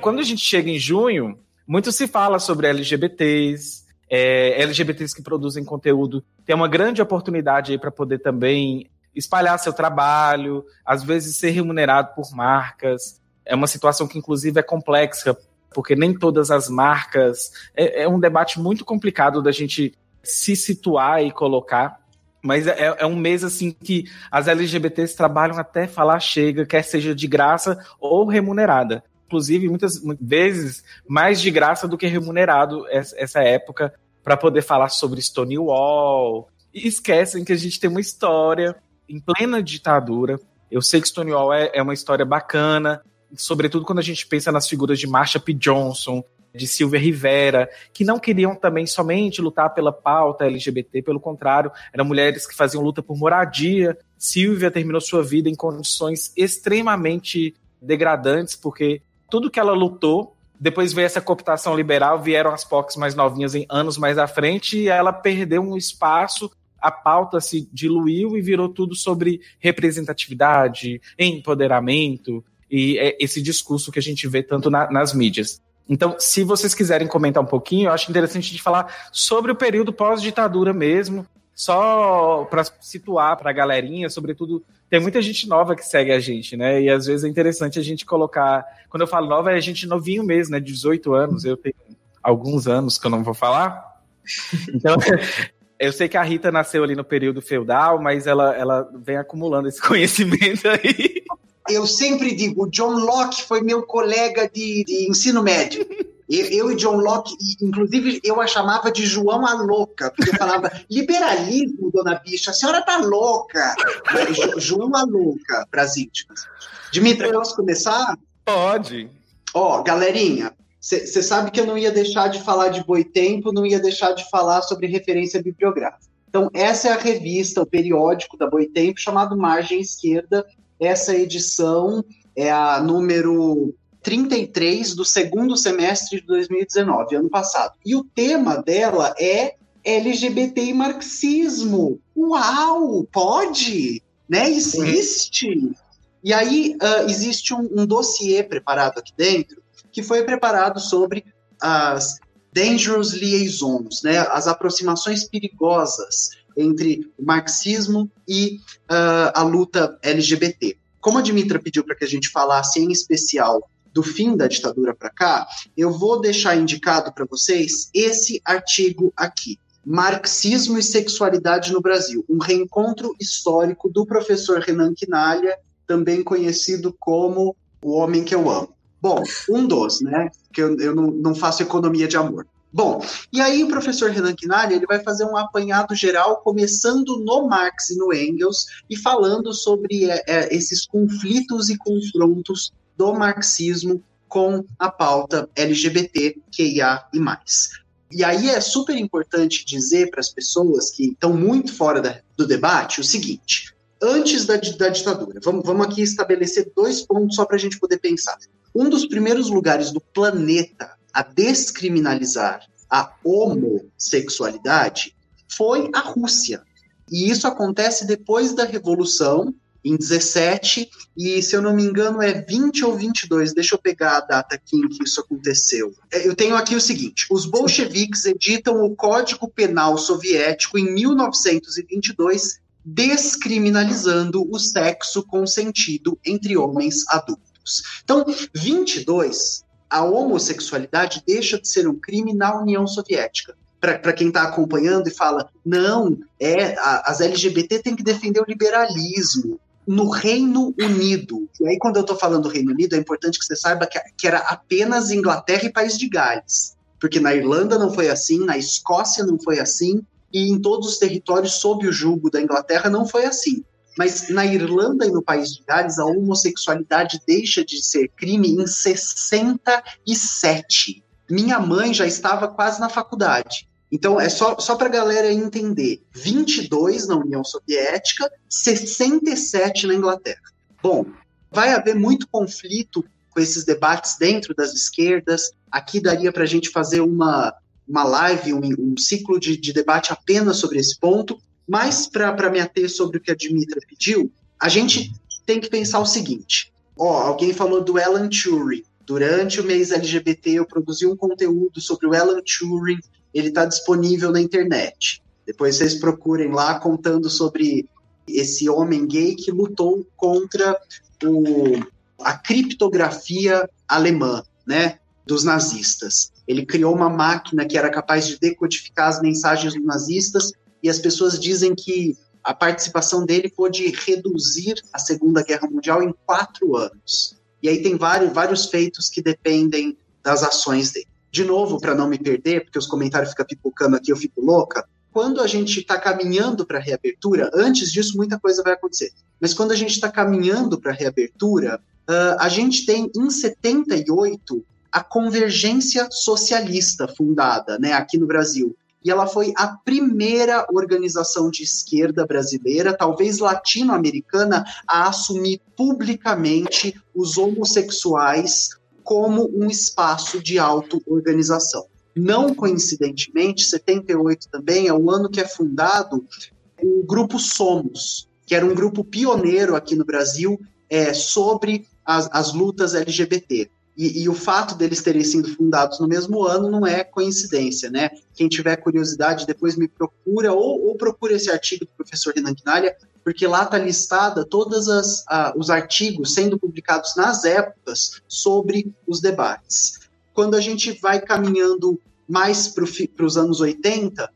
Quando a gente chega em junho, muito se fala sobre LGBTs, é, LGBTs que produzem conteúdo. Tem uma grande oportunidade aí para poder também espalhar seu trabalho, às vezes ser remunerado por marcas. É uma situação que, inclusive, é complexa, porque nem todas as marcas. É, é um debate muito complicado da gente se situar e colocar. Mas é, é, um mês assim que as LGBTs trabalham até falar chega, quer seja de graça ou remunerada. Inclusive, muitas, muitas vezes, mais de graça do que remunerado essa época para poder falar sobre Stonewall. E esquecem que a gente tem uma história em plena ditadura. Eu sei que Stonewall é, é uma história bacana, sobretudo quando a gente pensa nas figuras de Marsha P. Johnson, de Silvia Rivera, que não queriam também somente lutar pela pauta LGBT, pelo contrário, eram mulheres que faziam luta por moradia. Silvia terminou sua vida em condições extremamente degradantes, porque tudo que ela lutou, depois veio essa cooptação liberal, vieram as POCs mais novinhas em anos mais à frente, e ela perdeu um espaço a pauta se diluiu e virou tudo sobre representatividade, empoderamento e é esse discurso que a gente vê tanto na, nas mídias. Então, se vocês quiserem comentar um pouquinho, eu acho interessante de falar sobre o período pós-ditadura mesmo, só para situar para a galerinha, sobretudo, tem muita gente nova que segue a gente, né? E às vezes é interessante a gente colocar. Quando eu falo nova, é gente novinho mesmo, né? 18 anos, eu tenho alguns anos que eu não vou falar. Então, eu sei que a Rita nasceu ali no período feudal, mas ela, ela vem acumulando esse conhecimento aí. Eu sempre digo, o John Locke foi meu colega de, de ensino médio. Eu, eu, e John Locke, inclusive, eu a chamava de João a louca, porque eu falava, liberalismo, dona bicha, a senhora tá louca. João a louca, para as íntimas. Dimitri, posso começar? Pode. Ó, galerinha, você sabe que eu não ia deixar de falar de Boitempo, não ia deixar de falar sobre referência bibliográfica. Então, essa é a revista, o periódico da Boitempo, chamado Margem Esquerda. Essa edição é a número 33 do segundo semestre de 2019, ano passado. E o tema dela é LGBT e marxismo. Uau, pode? Né? Existe. E aí uh, existe um, um dossiê preparado aqui dentro que foi preparado sobre as dangerous liaisons, né, as aproximações perigosas entre o marxismo e uh, a luta LGBT. Como a Dimitra pediu para que a gente falasse em especial do fim da ditadura para cá, eu vou deixar indicado para vocês esse artigo aqui. Marxismo e Sexualidade no Brasil, um reencontro histórico do professor Renan Quinalha, também conhecido como O Homem que Eu Amo. Bom, um dos, né? Que eu, eu não, não faço economia de amor. Bom, e aí o professor Renan Quinalha ele vai fazer um apanhado geral, começando no Marx e no Engels, e falando sobre é, é, esses conflitos e confrontos do marxismo com a pauta LGBTQIA e mais. E aí é super importante dizer para as pessoas que estão muito fora da, do debate o seguinte: antes da, da ditadura, vamos, vamos aqui estabelecer dois pontos só para a gente poder pensar. Um dos primeiros lugares do planeta a descriminalizar a homossexualidade foi a Rússia. E isso acontece depois da Revolução em 17, e se eu não me engano é 20 ou 22, deixa eu pegar a data aqui em que isso aconteceu. É, eu tenho aqui o seguinte: os bolcheviques editam o Código Penal Soviético em 1922, descriminalizando o sexo consentido entre homens adultos. Então, 22, a homossexualidade deixa de ser um crime na União Soviética para quem está acompanhando e fala: não, é a, as LGBT têm que defender o liberalismo. No Reino Unido, e aí quando eu estou falando do Reino Unido, é importante que você saiba que, que era apenas Inglaterra e País de Gales. Porque na Irlanda não foi assim, na Escócia não foi assim, e em todos os territórios sob o jugo da Inglaterra não foi assim. Mas na Irlanda e no País de Gales, a homossexualidade deixa de ser crime em 67. Minha mãe já estava quase na faculdade. Então, é só, só para a galera entender: 22 na União Soviética, 67 na Inglaterra. Bom, vai haver muito conflito com esses debates dentro das esquerdas. Aqui daria para a gente fazer uma, uma live, um, um ciclo de, de, debate apenas sobre esse ponto. Mas, para me ater sobre o que a Dimitra pediu, a gente tem que pensar o seguinte: ó, alguém falou do Alan Turing. Durante o mês LGBT, eu produzi um conteúdo sobre o Alan Turing ele está disponível na internet. Depois vocês procurem lá contando sobre esse homem gay que lutou contra o, a criptografia alemã, né, dos nazistas. Ele criou uma máquina que era capaz de decodificar as mensagens dos nazistas e as pessoas dizem que a participação dele pôde reduzir a Segunda Guerra Mundial em quatro anos. E aí tem vários, vários feitos que dependem das ações dele de novo, para não me perder, porque os comentários ficam pipocando aqui, eu fico louca. Quando a gente está caminhando para a reabertura, antes disso, muita coisa vai acontecer. Mas quando a gente está caminhando para a reabertura, uh, a gente tem em 78 a Convergência Socialista fundada né, aqui no Brasil. E ela foi a primeira organização de esquerda brasileira, talvez latino-americana, a assumir publicamente os homossexuais como um espaço de auto-organização. Não coincidentemente, 78 também é o ano que é fundado o Grupo Somos, que era um grupo pioneiro aqui no Brasil é, sobre as, as lutas LGBT. E, e, o fato deles terem sido fundados no mesmo ano não é coincidência, né? Quem tiver curiosidade, depois me procura ou, ou procura esse artigo do professor Renan Quinalha, porque lá está listada todos os artigos sendo publicados nas épocas sobre os debates. Quando a gente vai caminhando mais para os anos 80,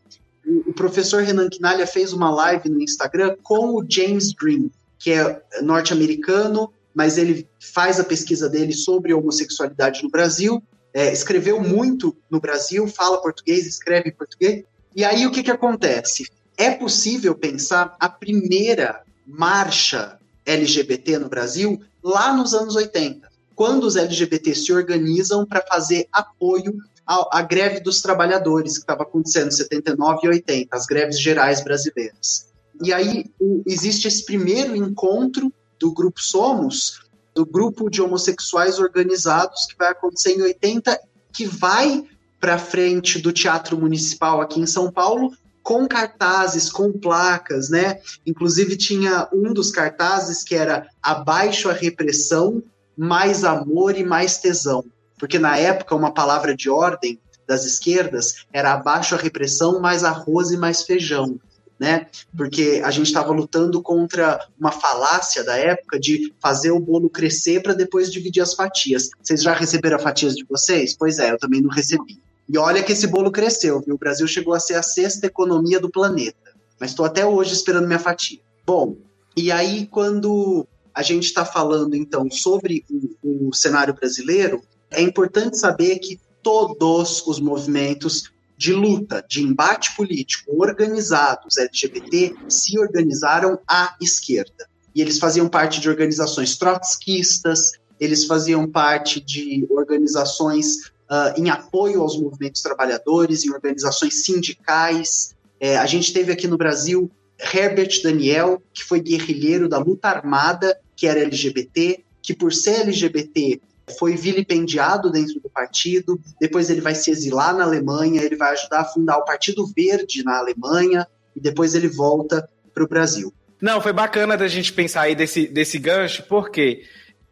o, o professor Renan Quinalha fez uma live no Instagram com o James Green, que é norte-americano, mas ele faz a pesquisa dele sobre homossexualidade no Brasil, é, escreveu muito no Brasil, fala português, escreve em português. E aí o que, que acontece? é possível pensar a primeira marcha LGBT no Brasil lá nos anos 80, quando os LGBT se organizam para fazer apoio à, à, greve dos trabalhadores, que estava acontecendo em 79 e 80, as greves gerais brasileiras. E aí o, existe esse primeiro encontro do Grupo Somos, do grupo de homossexuais organizados, que vai acontecer em 80, que vai para frente do Teatro Municipal aqui em São Paulo com cartazes, com placas, né? Inclusive tinha um dos cartazes que era abaixo a repressão, mais amor e mais tesão. Porque na época uma palavra de ordem das esquerdas era abaixo a repressão, mais arroz e mais feijão. Né? Porque a gente estava lutando contra uma falácia da época de fazer o bolo crescer para depois dividir as fatias. Vocês já receberam as fatias de vocês? Pois é, eu também não recebi. E olha que esse bolo cresceu, viu? O Brasil chegou a ser a sexta economia do planeta. Mas estou até hoje esperando minha fatia. Bom, e aí quando a gente está falando então sobre o, o cenário brasileiro, é importante saber que todos os movimentos de luta, de embate político organizados LGBT se organizaram à esquerda. E eles faziam parte de organizações trotskistas, eles faziam parte de organizações uh, em apoio aos movimentos trabalhadores, em organizações sindicais. É, a gente teve aqui no Brasil Herbert Daniel, que foi guerrilheiro da luta armada, que era LGBT, que por ser LGBT foi vilipendiado dentro do partido, depois ele vai se exilar na Alemanha, ele vai ajudar a fundar o Partido Verde na Alemanha, e depois ele volta para o Brasil. Não, foi bacana da gente pensar aí desse, desse gancho, porque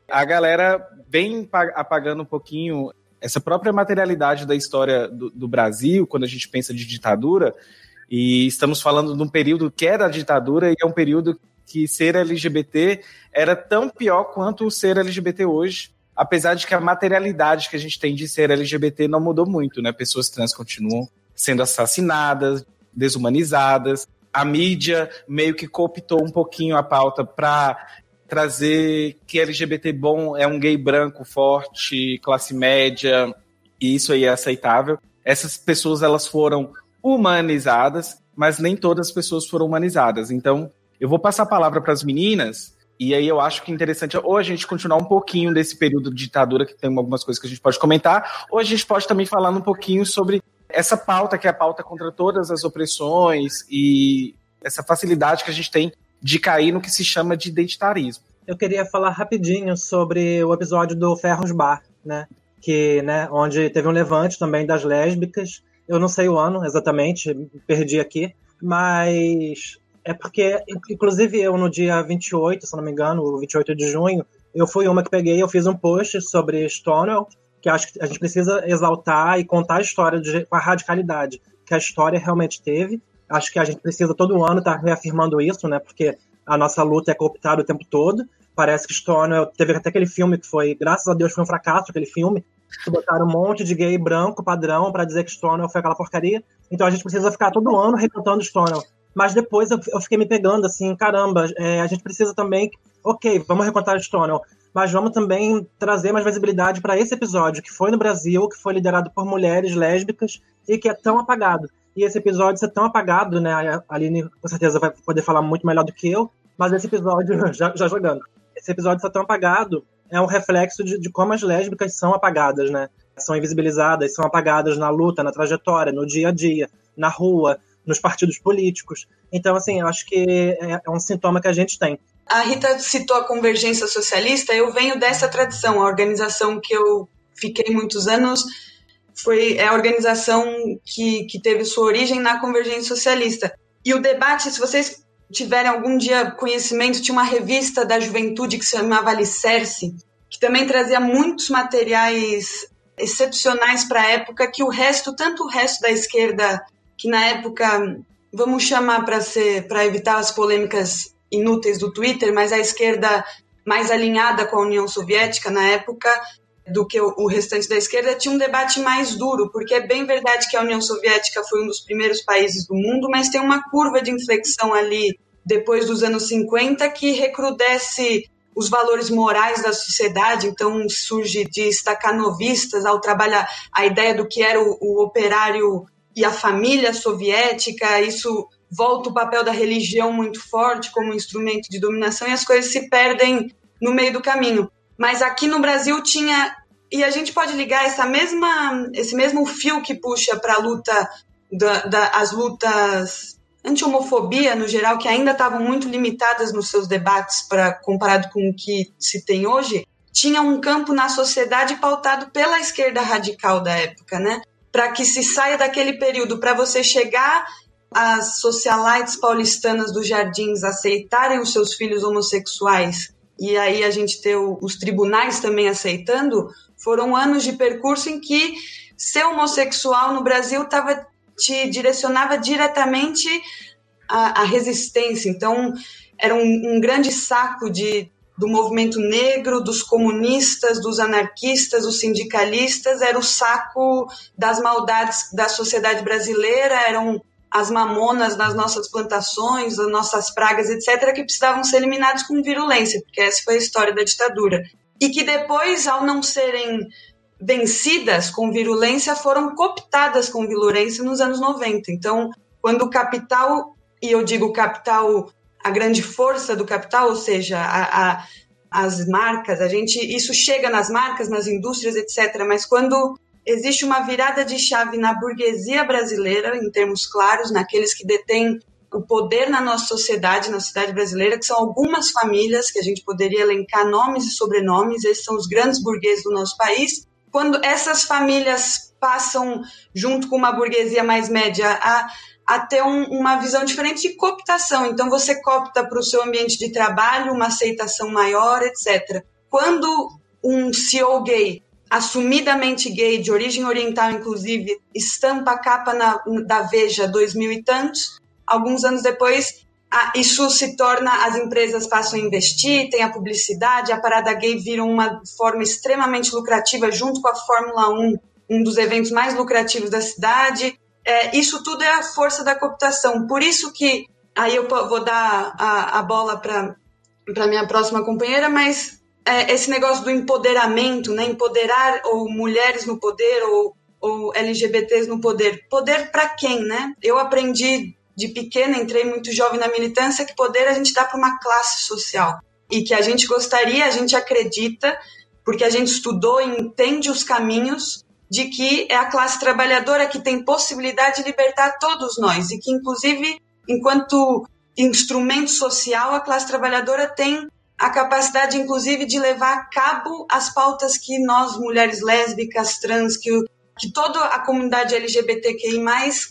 a galera vem apagando um pouquinho essa própria materialidade da história do, do, Brasil, quando a gente pensa de ditadura, e estamos falando de um período que era a ditadura e é um período que ser LGBT era tão pior quanto ser LGBT hoje, apesar de que a materialidade que a gente tem de ser LGBT não mudou muito, né? Pessoas trans continuam sendo assassinadas, desumanizadas. A mídia meio que cooptou um pouquinho a pauta para trazer que LGBT bom é um gay branco forte, classe média, e isso aí é aceitável. Essas pessoas elas foram humanizadas, mas nem todas as pessoas foram humanizadas. Então, eu vou passar a palavra para as meninas, e aí eu acho que é interessante ou a gente continuar um pouquinho desse período de ditadura, que tem algumas coisas que a gente pode comentar, ou a gente pode também falar um pouquinho sobre essa pauta, que é a pauta contra todas as opressões e essa facilidade que a gente tem de cair no que se chama de identitarismo. Eu queria falar rapidinho sobre o episódio do Ferros Bar, né? Que, né, onde teve um levante também das lésbicas. Eu não sei o ano exatamente, perdi aqui, mas é porque, inclusive, eu no dia 28, se não me engano, 28 de junho, eu fui uma que peguei, eu fiz um post sobre Stonewall, que acho que a gente precisa exaltar e contar a história de, com a radicalidade que a história realmente teve. Acho que a gente precisa todo ano estar tá reafirmando isso, né? Porque a nossa luta é cooptada o tempo todo. Parece que Stonewall teve até aquele filme que foi, graças a Deus, foi um fracasso aquele filme. Que botaram um monte de gay branco padrão para dizer que Stonewall foi aquela porcaria. Então a gente precisa ficar todo ano recantando Stonewall. Mas depois eu, eu fiquei me pegando assim, caramba, é, a gente precisa também, ok, vamos recontar Stonewall, mas vamos também trazer mais visibilidade para esse episódio, que foi no Brasil, que foi liderado por mulheres lésbicas e que é tão apagado. E esse episódio ser tão apagado, né? A Aline com certeza vai poder falar muito melhor do que eu, mas esse episódio, já, já jogando, esse episódio ser tão apagado é um reflexo de, de como as lésbicas são apagadas, né? São invisibilizadas, são apagadas na luta, na trajetória, no dia a dia, na rua, nos partidos políticos. Então, assim, eu acho que é, é um sintoma que a gente tem. A Rita citou a Convergência Socialista, eu venho dessa tradição, a organização que eu fiquei muitos anos foi é a organização que, que teve sua origem na Convergência Socialista. E o debate, se vocês tiverem algum dia conhecimento, tinha uma revista da juventude que se chamava Alicerce, que também trazia muitos materiais excepcionais para a época que o resto, tanto o resto da esquerda que na época, vamos chamar para ser para evitar as polêmicas inúteis do Twitter, mas a esquerda mais alinhada com a União Soviética na época do que o restante da esquerda tinha um debate mais duro, porque é bem verdade que a União Soviética foi um dos primeiros países do mundo, mas tem uma curva de inflexão ali depois dos anos 50 que recrudesce os valores morais da sociedade, então surge de estacanovista ao trabalhar a ideia do que era o, o operário e a família soviética, isso volta o papel da religião muito forte como instrumento de dominação e as coisas se perdem no meio do caminho. Mas aqui no Brasil tinha e a gente pode ligar essa mesma esse mesmo fio que puxa para a luta da, da, as lutas anti-homofobia no geral que ainda estavam muito limitadas nos seus debates para comparado com o que se tem hoje tinha um campo na sociedade pautado pela esquerda radical da época, né? Para que se saia daquele período, para você chegar às socialites paulistanas dos jardins aceitarem os seus filhos homossexuais e aí a gente ter os tribunais também aceitando, foram anos de percurso em que ser homossexual no Brasil tava, te direcionava diretamente à, à resistência. Então, era um, um grande saco de do movimento negro, dos comunistas, dos anarquistas, dos sindicalistas, era o saco das maldades da sociedade brasileira, eram as mamonas nas nossas plantações, as nossas pragas, etc., que precisavam ser eliminados com virulência, porque essa foi a história da ditadura. E que depois, ao não serem vencidas com virulência, foram cooptadas com virulência nos anos 90. Então, quando o capital, e eu digo capital a grande força do capital, ou seja, a, a, as marcas, a gente isso chega nas marcas, nas indústrias, etc. Mas quando existe uma virada de chave na burguesia brasileira, em termos claros, naqueles que detêm o poder na nossa sociedade, na sociedade brasileira, que são algumas famílias que a gente poderia elencar nomes e sobrenomes, esses são os grandes burgueses do nosso país. Quando essas famílias passam, junto com uma burguesia mais média, a a ter um, uma visão diferente de cooptação. Então, você copta para o seu ambiente de trabalho uma aceitação maior, etc. Quando um CEO gay, assumidamente gay, de origem oriental, inclusive, estampa a capa na, da Veja 2000 e tantos, alguns anos depois, a, isso se torna, as empresas passam a investir, tem a publicidade, a parada gay vira uma forma extremamente lucrativa, junto com a Fórmula 1, um dos eventos mais lucrativos da cidade é, isso tudo é a força da cooptação. Por isso que aí eu vou dar a, a bola para minha próxima companheira, mas é, esse negócio do empoderamento, né, empoderar ou mulheres no poder ou, ou LGBTs no poder, poder para quem, né? Eu aprendi de pequena, entrei muito jovem na militância, que poder a gente dá para uma classe social e que a gente gostaria, a gente acredita, porque a gente estudou e entende os caminhos de que é a classe trabalhadora que tem possibilidade de libertar todos nós e que, inclusive, enquanto instrumento social, a classe trabalhadora tem a capacidade, inclusive, de levar a cabo as pautas que nós, mulheres lésbicas, trans, que, que toda a comunidade LGBTQI+,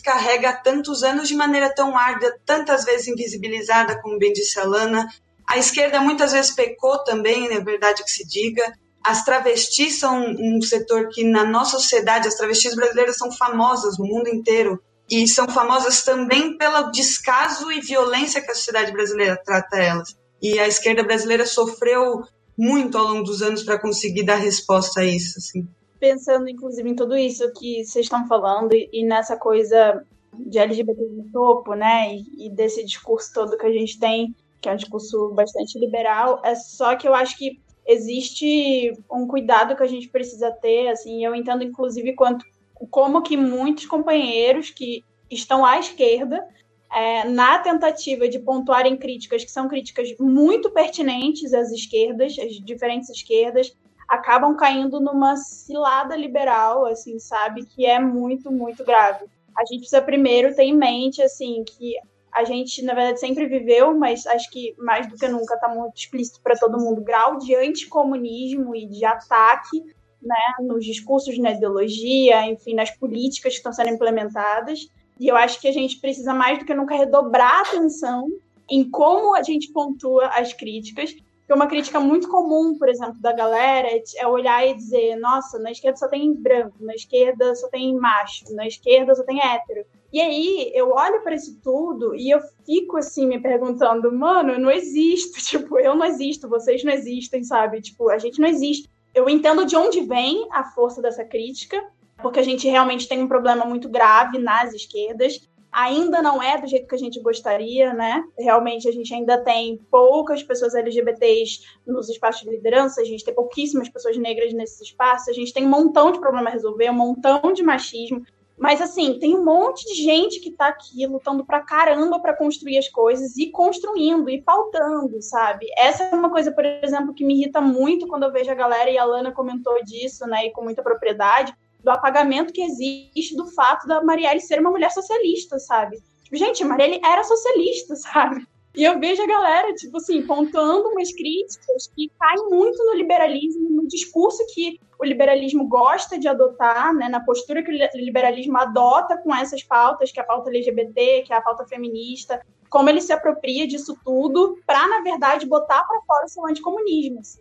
carrega há tantos anos de maneira tão árdua, tantas vezes invisibilizada, como bem disse a Lana. A esquerda muitas vezes pecou também, é verdade que se diga, as travestis são um setor que, na nossa sociedade, as travestis brasileiras são famosas no mundo inteiro. E são famosas também pelo descaso e violência que a sociedade brasileira trata elas. E a esquerda brasileira sofreu muito ao longo dos anos para conseguir dar resposta a isso. Assim. Pensando, inclusive, em tudo isso que vocês estão falando e nessa coisa de LGBT no topo, né? E, e desse discurso todo que a gente tem, que é um discurso bastante liberal, é só que eu acho que existe um cuidado que a gente precisa ter, assim, eu entendo inclusive quanto como que muitos companheiros que estão à esquerda, é, na tentativa de pontuarem críticas que são críticas muito pertinentes às esquerdas, às diferentes esquerdas, acabam caindo numa cilada liberal, assim, sabe, que é muito, muito grave. A gente precisa primeiro ter em mente, assim, que a gente, na verdade, sempre viveu, mas acho que mais do que nunca está muito explícito para todo mundo, grau de anticomunismo e de ataque né, nos discursos, na ideologia, enfim, nas políticas que estão sendo implementadas. E eu acho que a gente precisa mais do que nunca redobrar a atenção em como a gente pontua as críticas. Porque uma crítica muito comum, por exemplo, da galera é olhar e dizer: nossa, na esquerda só tem branco, na esquerda só tem macho, na esquerda só tem hétero. E aí eu olho para isso tudo e eu fico assim me perguntando, mano, eu não existo, tipo, eu não existo, vocês não existem, sabe? Tipo, a gente não existe. Eu entendo de onde vem a força dessa crítica, porque a gente realmente tem um problema muito grave nas esquerdas. Ainda não é do jeito que a gente gostaria, né? Realmente a gente ainda tem poucas pessoas LGBTs nos espaços de liderança, a gente tem pouquíssimas pessoas negras nesses espaços, a gente tem um montão de problema a resolver, um montão de machismo, mas assim, tem um monte de gente que tá aqui lutando pra caramba para construir as coisas e construindo e pautando, sabe? Essa é uma coisa, por exemplo, que me irrita muito quando eu vejo a galera, e a Lana comentou disso, né, e com muita propriedade, do apagamento que existe do fato da Marielle ser uma mulher socialista, sabe? Tipo, gente, a Marielle era socialista, sabe? E eu vejo a galera, tipo assim, pontuando umas críticas que caem muito no liberalismo, no discurso que o liberalismo gosta de adotar, né, na postura que o liberalismo adota com essas pautas, que é a pauta LGBT, que é a pauta feminista, como ele se apropria disso tudo para, na verdade, botar para fora o seu anticomunismo. Assim.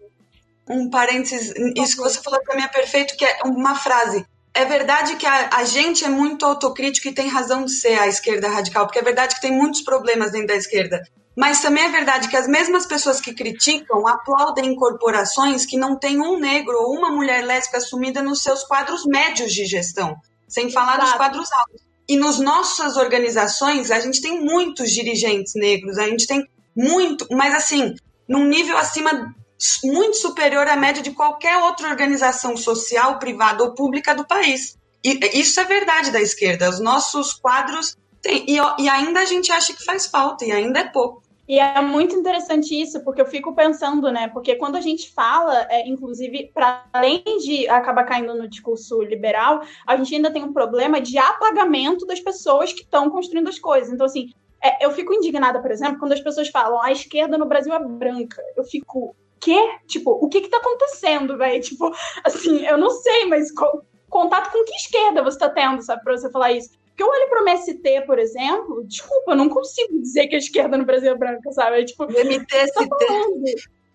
Um parênteses, isso que você falou para mim é perfeito, que é uma frase. É verdade que a, a, gente é muito autocrítico e tem razão de ser a esquerda radical, porque é verdade que tem muitos problemas dentro da esquerda. Mas também é verdade que as mesmas pessoas que criticam aplaudem corporações que não têm um negro ou uma mulher lésbica assumida nos seus quadros médios de gestão, sem falar Exato. dos quadros altos. E nas nossas organizações, a gente tem muitos dirigentes negros, a gente tem muito, mas assim, num nível acima muito superior à média de qualquer outra organização social, privada ou pública do país. E isso é verdade da esquerda. Os nossos quadros têm, e, e ainda a gente acha que faz falta, e ainda é pouco. E é muito interessante isso, porque eu fico pensando, né? Porque quando a gente fala, é, inclusive, para além de acabar caindo no discurso liberal, a gente ainda tem um problema de apagamento das pessoas que estão construindo as coisas. Então, assim, é, eu fico indignada, por exemplo, quando as pessoas falam a esquerda no Brasil é branca. Eu fico, quê? Tipo, o que que tá acontecendo, velho? Tipo, assim, eu não sei, mas co contato com que esquerda você tá tendo, sabe, pra você falar isso? Porque eu olho para o MST, por exemplo, desculpa, eu não consigo dizer que a esquerda no Brasil é branca, sabe? É tipo, MTST.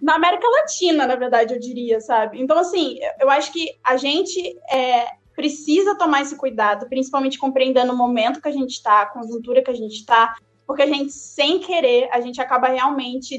na América Latina, na verdade, eu diria, sabe? Então, assim, eu acho que a gente é, precisa tomar esse cuidado, principalmente compreendendo o momento que a gente está, a conjuntura que a gente está, porque a gente, sem querer, a gente acaba realmente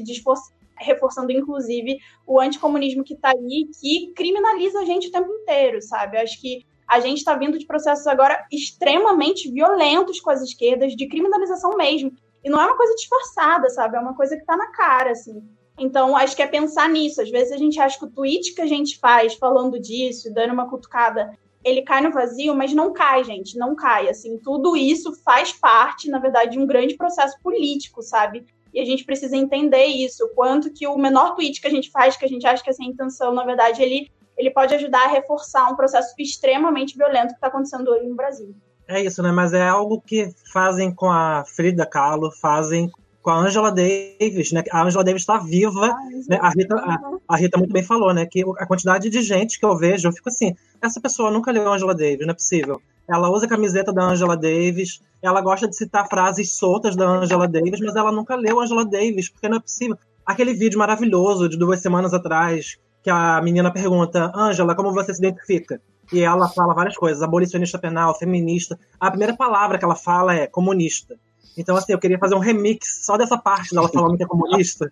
reforçando, inclusive, o anticomunismo que está aí, que criminaliza a gente o tempo inteiro, sabe? Eu acho que a gente está vindo de processos agora extremamente violentos com as esquerdas, de criminalização mesmo. E não é uma coisa disfarçada, sabe? É uma coisa que está na cara, assim. Então, acho que é pensar nisso. Às vezes a gente acha que o tweet que a gente faz falando disso, dando uma cutucada, ele cai no vazio, mas não cai, gente, não cai. Assim, tudo isso faz parte, na verdade, de um grande processo político, sabe? E a gente precisa entender isso, o quanto que o menor tweet que a gente faz, que a gente acha que é sem intenção, na verdade, ele, ele pode ajudar a reforçar um processo extremamente violento que está acontecendo hoje no Brasil. É isso, né? Mas é algo que fazem com a Frida Kahlo, fazem com a Angela Davis, né? A Angela Davis está viva, ah, né? A Rita, a, a, Rita muito bem falou, né? Que a quantidade de gente que eu vejo, eu fico assim, essa pessoa nunca leu Angela Davis, não é possível. Ela usa a camiseta da Angela Davis, ela gosta de citar frases soltas da Angela Davis, mas ela nunca leu Angela Davis, porque não é possível. Aquele vídeo maravilhoso de duas semanas atrás, que a menina pergunta, Angela, como você se identifica? E ela fala várias coisas, abolicionista penal, feminista. A primeira palavra que ela fala é comunista. Então, assim, eu queria fazer um remix só dessa parte dela falando que é comunista.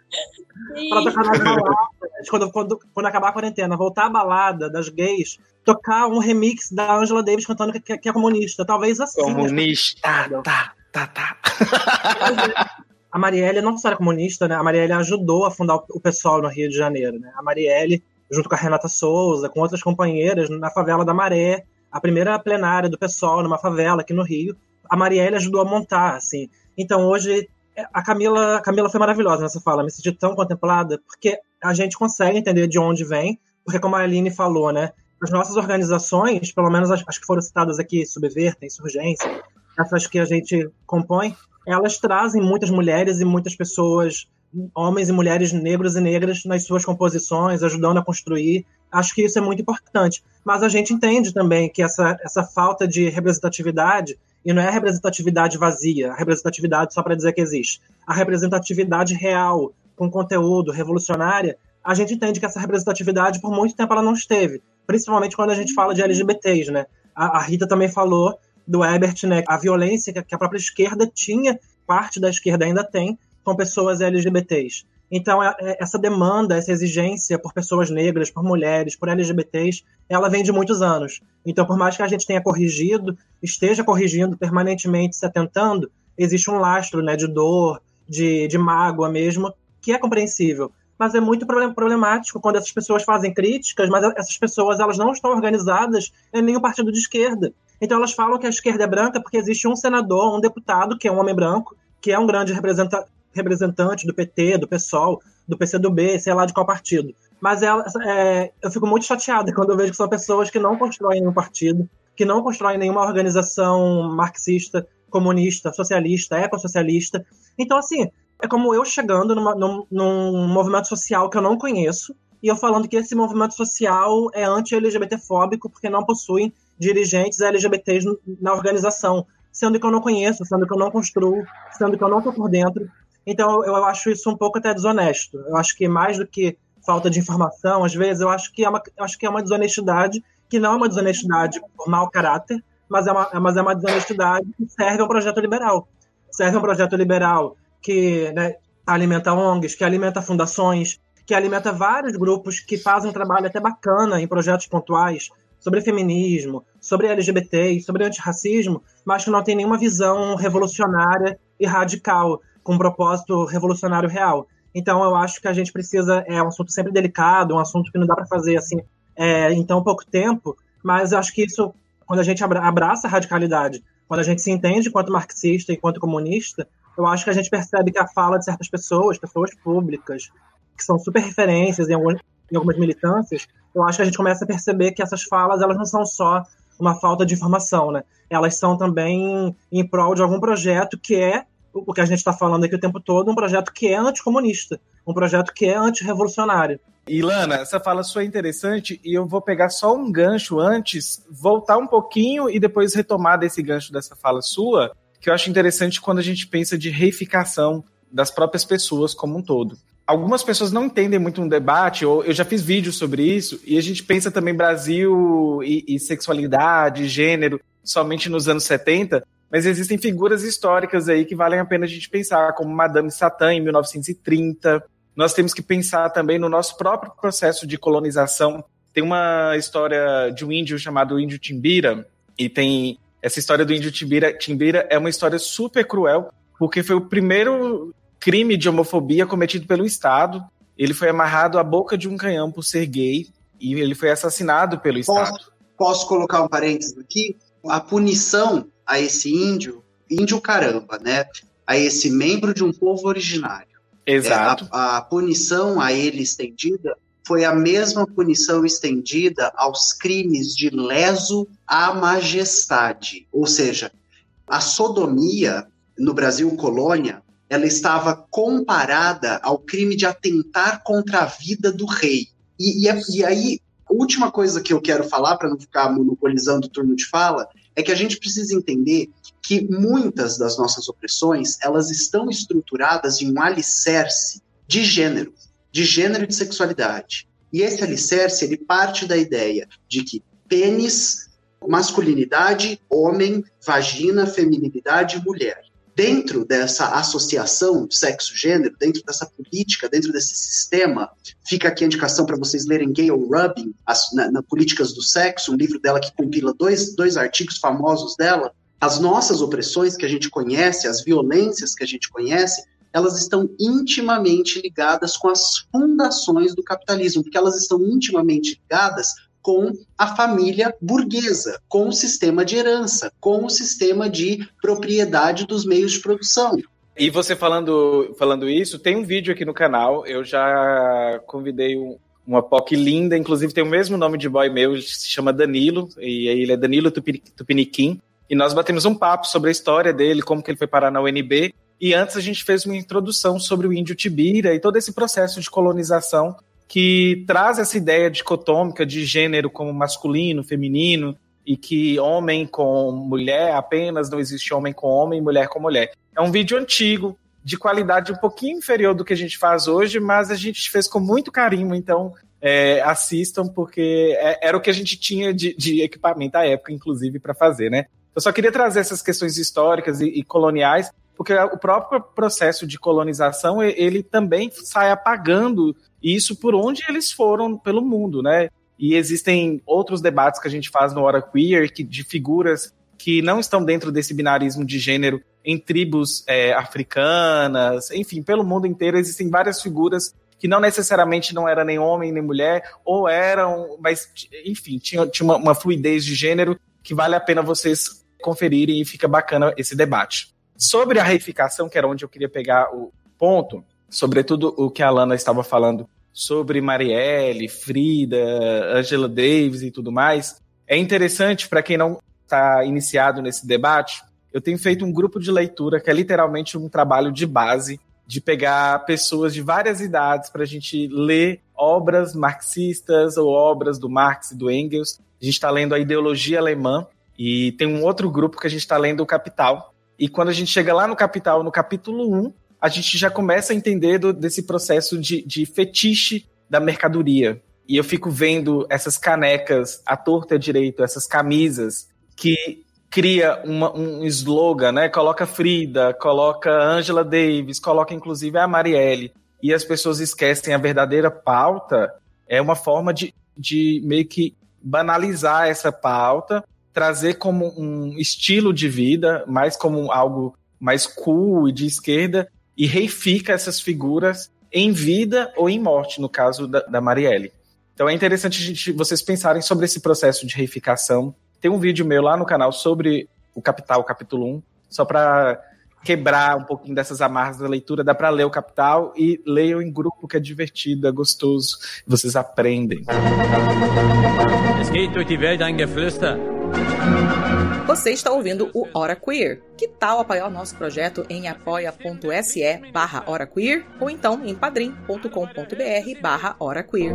pra tocar na balada. Quando, quando, quando acabar a quarentena, voltar à balada das gays, tocar um remix da Angela Davis cantando que, que é comunista. Talvez assim. Comunista, tá, tá, tá. A Marielle não só era comunista, né? A Marielle ajudou a fundar o pessoal no Rio de Janeiro, né? A Marielle, junto com a Renata Souza, com outras companheiras, na favela da Maré, a primeira plenária do pessoal numa favela aqui no Rio, a Marielle ajudou a montar, assim. Então hoje a Camila, a Camila foi maravilhosa nessa fala, me senti tão contemplada, porque a gente consegue entender de onde vem, porque como a Aline falou, né, as nossas organizações, pelo menos as, as que foram citadas aqui, Subverta, Insurgência, essas que a gente compõe, elas trazem muitas mulheres e muitas pessoas, homens e mulheres negros e negras nas suas composições, ajudando a construir. Acho que isso é muito importante. Mas a gente entende também que essa, essa falta de representatividade e não é a representatividade vazia, a representatividade só para dizer que existe. A representatividade real, com conteúdo, revolucionária, a gente entende que essa representatividade, por muito tempo, ela não esteve. Principalmente quando a gente fala de LGBTs, né? A, a Rita também falou do Ebert, né? A violência que a própria esquerda tinha, parte da esquerda ainda tem, com pessoas LGBTs. Então, é, é, essa demanda, essa exigência por pessoas negras, por mulheres, por LGBTs, ela vem de muitos anos. Então, por mais que a gente tenha corrigido, esteja corrigindo permanentemente, se atentando, existe um lastro né, de dor, de, de mágoa mesmo, que é compreensível. Mas é muito problemático quando essas pessoas fazem críticas, mas essas pessoas elas não estão organizadas em nenhum partido de esquerda. Então elas falam que a esquerda é branca porque existe um senador, um deputado, que é um homem branco, que é um grande representante representante do PT, do PSOL, do PCdoB, sei lá de qual partido. Mas é, eu fico muito chateada quando eu vejo que são pessoas que não constroem nenhum partido, que não constroem nenhuma organização marxista, comunista, socialista, ecossocialista. Então, assim, é como eu chegando numa, num, num movimento social que eu não conheço, e eu falando que esse movimento social é anti-LGBT-fóbico porque não possui dirigentes LGBTs na organização, sendo que eu não conheço, sendo que eu não construo, sendo que eu não estou por dentro. Então eu acho isso um pouco até desonesto. Eu acho que mais do que falta de informação, às vezes eu acho que é uma, acho que é uma desonestidade que não é uma desonestidade por mau caráter, mas é uma, mas é uma desonestidade que serve a um projeto liberal. Serve a um projeto liberal que né, alimenta ONGs, que alimenta fundações, que alimenta vários grupos que fazem um trabalho até bacana em projetos pontuais sobre feminismo, sobre LGBT, sobre antirracismo, mas que não tem nenhuma visão revolucionária e radical com um propósito revolucionário real. Então, eu acho que a gente precisa. É um assunto sempre delicado, um assunto que não dá para fazer assim é, em tão pouco tempo, mas eu acho que isso, quando a gente abraça a radicalidade, quando a gente se entende enquanto marxista, enquanto comunista, eu acho que a gente percebe que a fala de certas pessoas, pessoas públicas, que são super referências em algumas militâncias, eu acho que a gente começa a perceber que essas falas elas não são só uma falta de informação, né? Elas são também em prol de algum projeto que é o que a gente está falando aqui o tempo todo, um projeto que é anticomunista, um projeto que é antirrevolucionário. Ilana, essa fala sua é interessante e eu vou pegar só um gancho antes, voltar um pouquinho e depois retomar desse gancho dessa fala sua, que eu acho interessante quando a gente pensa de reificação das próprias pessoas como um todo. Algumas pessoas não entendem muito um debate, ou eu já fiz vídeos sobre isso, e a gente pensa também Brasil e, e sexualidade, gênero, somente nos anos 70, mas existem figuras históricas aí que valem a pena a gente pensar, como Madame Satã, em 1930. Nós temos que pensar também no nosso próprio processo de colonização. Tem uma história de um índio chamado Índio Timbira, e tem essa história do índio Timbira. Timbira é uma história super cruel, porque foi o primeiro crime de homofobia cometido pelo Estado. Ele foi amarrado à boca de um canhão por ser gay e ele foi assassinado pelo posso, Estado. Posso colocar um parênteses aqui? A punição a esse índio, índio caramba, né? A esse membro de um povo originário. Exato. É, a, a, punição a ele estendida foi a mesma punição estendida aos crimes de leso à majestade. Ou seja, a sodomia no Brasil colônia, ela estava comparada ao crime de atentar contra a vida do rei. E, e, é, e aí, a última coisa que eu quero falar, para não ficar monopolizando o turno de fala, é que a gente precisa entender que muitas das nossas opressões, elas estão estruturadas em um alicerce de gênero, de gênero e de sexualidade. E esse alicerce, ele parte da ideia de que pênis, masculinidade, homem, vagina, feminilidade, mulher. Dentro dessa associação sexo-gênero, dentro dessa política, dentro desse sistema, fica aqui a indicação para vocês lerem Gayle Rubin, as, na, na, Políticas do Sexo, um livro dela que compila dois, dois artigos famosos dela. As nossas opressões que a gente conhece, as violências que a gente conhece, elas estão intimamente ligadas com as fundações do capitalismo, porque elas estão intimamente ligadas com a família burguesa, com o sistema de herança, com o sistema de propriedade dos meios de produção. E você falando, falando isso, tem um vídeo aqui no canal, eu já convidei um, uma POC linda, inclusive tem o mesmo nome de boy meu, ele se chama Danilo, e ele é Danilo Tupiniquim, e nós batemos um papo sobre a história dele, como que ele foi parar na UNB, e antes a gente fez uma introdução sobre o índio Tibira e todo esse processo de colonização que traz essa ideia dicotômica de gênero como masculino, feminino, e que homem com mulher apenas, não existe homem com homem e mulher com mulher. É um vídeo antigo, de qualidade um pouquinho inferior do que a gente faz hoje, mas a gente fez com muito carinho, então é, assistam, porque é, era o que a gente tinha de, de equipamento à época, inclusive, para fazer, né? Eu só queria trazer essas questões históricas e, e coloniais, porque o próprio processo de colonização ele também sai apagando isso por onde eles foram pelo mundo, né? E existem outros debates que a gente faz no Hora Queer que, de figuras que não estão dentro desse binarismo de gênero em tribos é, africanas, enfim, pelo mundo inteiro existem várias figuras que não necessariamente não era nem homem nem mulher, ou eram, mas enfim, tinha, tinha uma, uma fluidez de gênero que vale a pena vocês conferirem e fica bacana esse debate. Sobre a reificação, que era onde eu queria pegar o ponto, sobretudo o que a Alana estava falando sobre Marielle, Frida, Angela Davis e tudo mais, é interessante para quem não está iniciado nesse debate. Eu tenho feito um grupo de leitura que é literalmente um trabalho de base de pegar pessoas de várias idades para a gente ler obras marxistas ou obras do Marx e do Engels. A gente está lendo a ideologia alemã e tem um outro grupo que a gente está lendo o Capital. E quando a gente chega lá no Capital, no capítulo 1, a gente já começa a entender do, desse processo de, de fetiche da mercadoria. E eu fico vendo essas canecas à torta e direito, essas camisas que cria uma, um slogan, né? Coloca Frida, coloca Angela Davis, coloca inclusive a Marielle. E as pessoas esquecem a verdadeira pauta. É uma forma de, de meio que banalizar essa pauta, trazer como um estilo de vida, mais como algo mais cool e de esquerda, e reifica essas figuras em vida ou em morte, no caso da, da Marielle. Então é interessante gente, vocês pensarem sobre esse processo de reificação. Tem um vídeo meu lá no canal sobre o Capital, capítulo 1, só para quebrar um pouquinho dessas amarras da leitura. Dá para ler o Capital e leiam em grupo, que é divertido, é gostoso. Vocês aprendem. Es geht durch die Welt ein Geflüster. Você está ouvindo o Hora Queer. Que tal apoiar o nosso projeto em apoia.se barra Hora Queer ou então em padrim.com.br barra Hora Queer.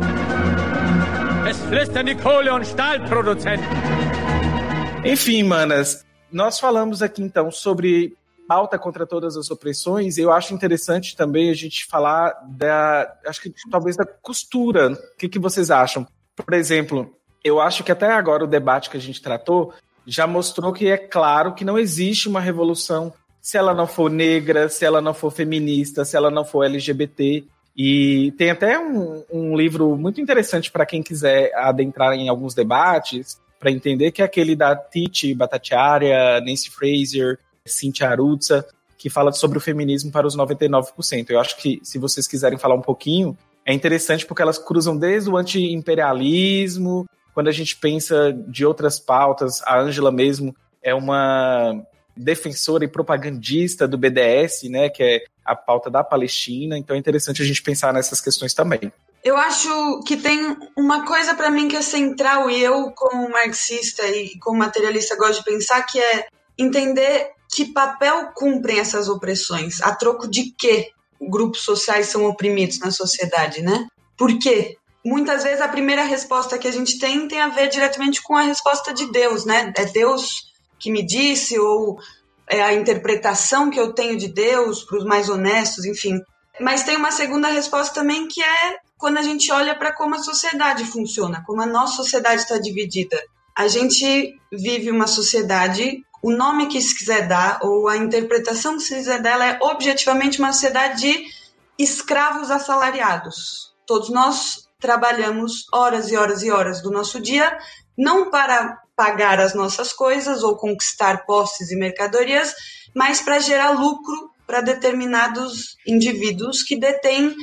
Enfim, manas, nós falamos aqui então sobre pauta contra todas as opressões. Eu acho interessante também a gente falar da, acho que talvez da costura. O que, que vocês acham? Por exemplo, eu acho que até agora o debate que a gente tratou já mostrou que é claro que não existe uma revolução se ela não for negra, se ela não for feminista, se ela não for LGBT. E tem até um, um livro muito interessante para quem quiser adentrar em alguns debates, para entender que é aquele da Titi Batatiaria, Nancy Fraser, Cynthia Arutza, que fala sobre o feminismo para os 99%. Eu acho que se vocês quiserem falar um pouquinho, é interessante porque elas cruzam desde o anti-imperialismo, quando a gente pensa de outras pautas, a Ângela mesmo é uma defensora e propagandista do BDS, né, que é a pauta da Palestina, então é interessante a gente pensar nessas questões também. Eu acho que tem uma coisa para mim que é central e eu como marxista e como materialista gosto de pensar que é entender que papel cumprem essas opressões, a troco de que grupos sociais são oprimidos na sociedade, né? Por quê? Muitas vezes a primeira resposta que a gente tem tem a ver diretamente com a resposta de Deus, né? É Deus que me disse ou é a interpretação que eu tenho de Deus para os mais honestos, enfim. Mas tem uma segunda resposta também que é quando a gente olha para como a sociedade funciona, como a nossa sociedade está dividida. A gente vive uma sociedade o nome que se quiser dar, ou a interpretação que se quiser dela, é objetivamente uma sociedade de escravos assalariados. Todos nós trabalhamos horas e horas e horas do nosso dia, não para pagar as nossas coisas ou conquistar posses e mercadorias, mas para gerar lucro para determinados indivíduos que detêm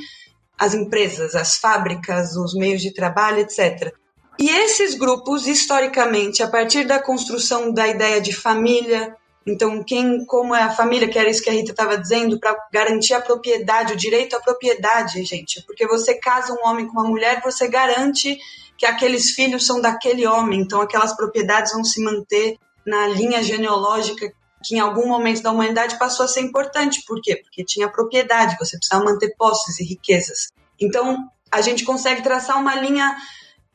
as empresas, as fábricas, os meios de trabalho, etc. E esses grupos, historicamente, a partir da construção da ideia de família, então quem, como é a família, que era isso que a Rita estava dizendo, para garantir a propriedade, o direito à propriedade, gente, porque você casa um homem com uma mulher, você garante que aqueles filhos são daquele homem, então aquelas propriedades vão se manter na linha genealógica que em algum momento da humanidade passou a ser importante. Por quê? Porque tinha propriedade, você precisava manter posses e riquezas. Então, a gente consegue traçar uma linha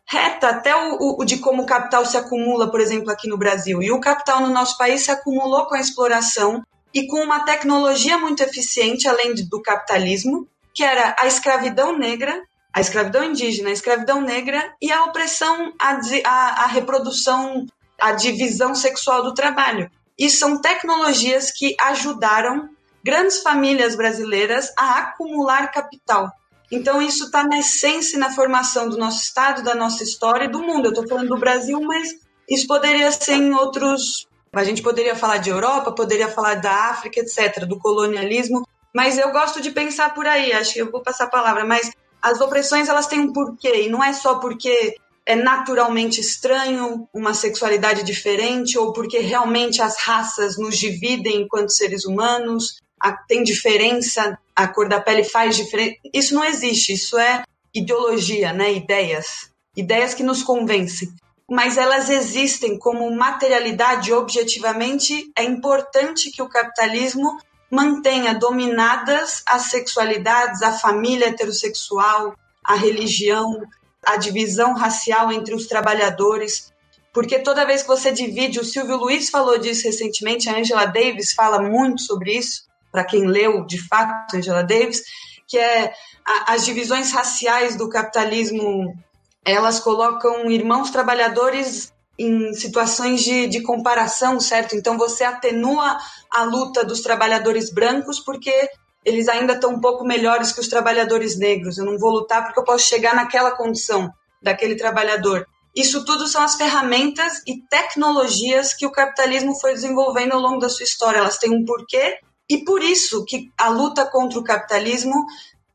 reta até o, o, de como o capital se acumula, por exemplo, aqui no Brasil. E o capital no nosso país se acumulou com a exploração e com uma tecnologia muito eficiente, além do capitalismo, que era a escravidão negra, a escravidão indígena, a escravidão negra e a opressão, a, a, a reprodução, a divisão sexual do trabalho. E são tecnologias que ajudaram grandes famílias brasileiras a acumular capital. Então, isso está na essência e na formação do nosso Estado, da nossa história e do mundo. Eu estou falando do Brasil, mas isso poderia ser em outros. A gente poderia falar de Europa, poderia falar da África, etc., do colonialismo. Mas eu gosto de pensar por aí, acho que eu vou passar a palavra. Mas as opressões, elas têm um porquê, e não é só porque é naturalmente estranho uma sexualidade diferente ou porque realmente as raças nos dividem enquanto seres humanos a, tem diferença, a cor da pele faz diferença. Isso não existe, isso é ideologia, né? Ideias. Ideias que nos convencem. Mas elas existem como materialidade objetivamente. É importante que o capitalismo mantenha dominadas as sexualidades, a família heterossexual, a religião, a divisão racial entre os trabalhadores, porque toda vez que você divide, o Silvio Luiz falou disso recentemente, a Angela Davis fala muito sobre isso, para quem leu de fato Angela Davis, que é a, as divisões raciais do capitalismo, elas colocam irmãos trabalhadores em situações de, de comparação, certo? Então você atenua a luta dos trabalhadores brancos porque eles ainda estão um pouco melhores que os trabalhadores negros. Eu não vou lutar porque eu posso chegar naquela condição daquele trabalhador. Isso tudo são as ferramentas e tecnologias que o capitalismo foi desenvolvendo ao longo da sua história. Elas têm um porquê e por isso que a luta contra o capitalismo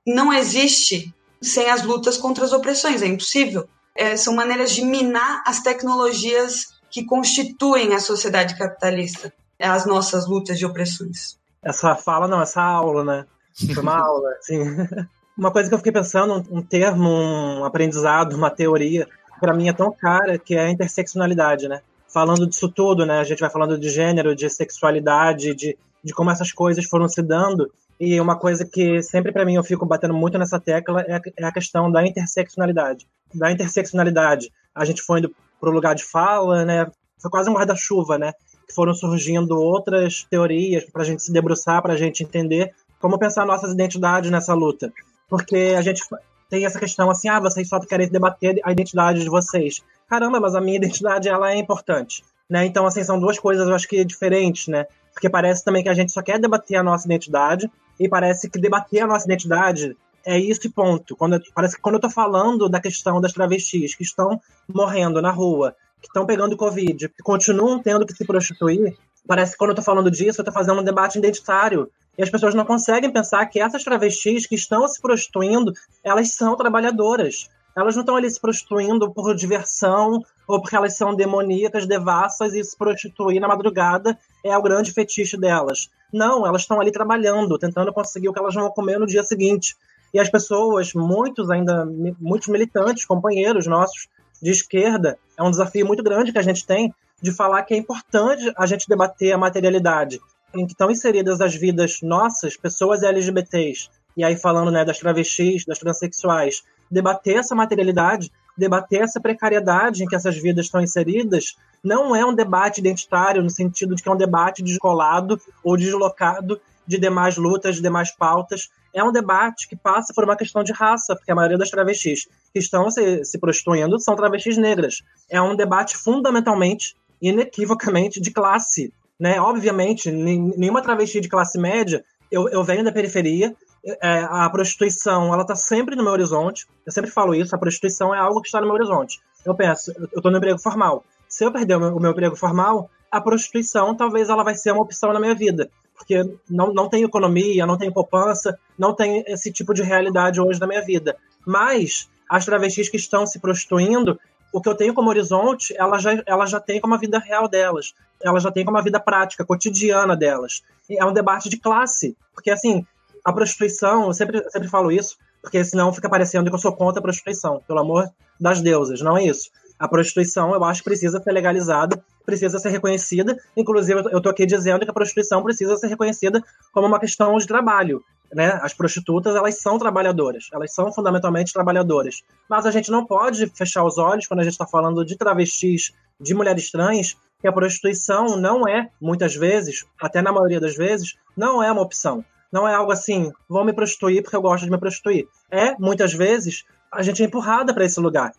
não existe sem as lutas contra as opressões, é impossível. É, são maneiras de minar as tecnologias que constituem a sociedade capitalista, as nossas lutas de opressões. Essa fala, não, essa aula, né? Foi uma aula, assim. Uma coisa que eu fiquei pensando, um termo, um aprendizado, uma teoria, para mim é tão cara, que é a interseccionalidade, né? falando disso tudo, né? A gente vai falando de gênero, de sexualidade, de, de como essas coisas foram se dando. E uma coisa que sempre para mim eu fico batendo muito nessa tecla é a, é a questão da interseccionalidade. Da interseccionalidade, a gente foi indo para o lugar de fala, né? Foi quase um guarda-chuva, né? Que foram surgindo outras teorias para a gente se debruçar, para a gente entender como pensar nossas identidades nessa luta. Porque a gente tem essa questão assim, ah, vocês só querem debater a identidade de vocês. Caramba, mas a minha identidade, ela é importante. Né? Então, assim, são duas coisas, eu acho que diferentes, né? Porque parece também que a gente só quer debater a nossa identidade, e parece que debater a nossa identidade é isso e ponto. Quando, parece que quando eu tô falando da questão das travestis que estão morrendo na rua, que estão pegando Covid, que continuam tendo que se prostituir, parece que quando eu tô falando disso, eu tô fazendo um debate identitário. E as pessoas não conseguem pensar que essas travestis que estão se prostituindo, elas são trabalhadoras. Elas não estão ali se prostituindo por diversão ou porque elas são demoníacas, devassas e se prostituir na madrugada é o grande fetiche delas. Não, elas estão ali trabalhando, tentando conseguir o que elas vão comer no dia seguinte. E as pessoas, muitos ainda, muitos militantes, companheiros nossos de esquerda, é um desafio muito grande que a gente tem de falar que é importante a gente debater a materialidade em que estão inseridas as vidas nossas, pessoas LGBTs, e aí falando né, das travestis, das transexuais, debater essa materialidade, debater essa precariedade em que essas vidas estão inseridas, não é um debate identitário no sentido de que é um debate descolado ou deslocado de demais lutas, de demais pautas. É um debate que passa por uma questão de raça, porque a maioria das travestis que estão se, se prostituindo são travestis negras. É um debate fundamentalmente, inequivocamente, de classe. Né? Obviamente, nenhuma travesti de classe média, eu, eu venho da periferia, é, a prostituição ela está sempre no meu horizonte. Eu sempre falo isso, a prostituição é algo que está no meu horizonte. Eu penso, eu estou no emprego formal. Se eu perder o meu, o meu, emprego formal, a prostituição talvez ela vai ser uma opção na minha vida, porque não, não tem economia, não tem poupança, não tem esse tipo de realidade hoje na minha vida. Mas as travestis que estão se prostituindo, o que eu tenho como horizonte, ela já, ela já tem como a vida real delas. Ela já tem como a vida prática, cotidiana delas. É um debate de classe. Porque, assim, a prostituição, eu sempre, sempre falo isso, porque senão fica parecendo que eu sou contra a prostituição. Pelo amor das deusas, não é isso. A prostituição, eu acho, precisa ser legalizada, precisa ser reconhecida. Inclusive, eu estou aqui dizendo que a prostituição precisa ser reconhecida como uma questão de trabalho. Né? As prostitutas, elas são trabalhadoras, elas são fundamentalmente trabalhadoras. Mas a gente não pode fechar os olhos quando a gente está falando de travestis, de mulheres trans, que a prostituição não é, muitas vezes, até na maioria das vezes, não é uma opção. Não é algo assim, vou me prostituir porque eu gosto de me prostituir. É, muitas vezes, a gente é empurrada para esse lugar.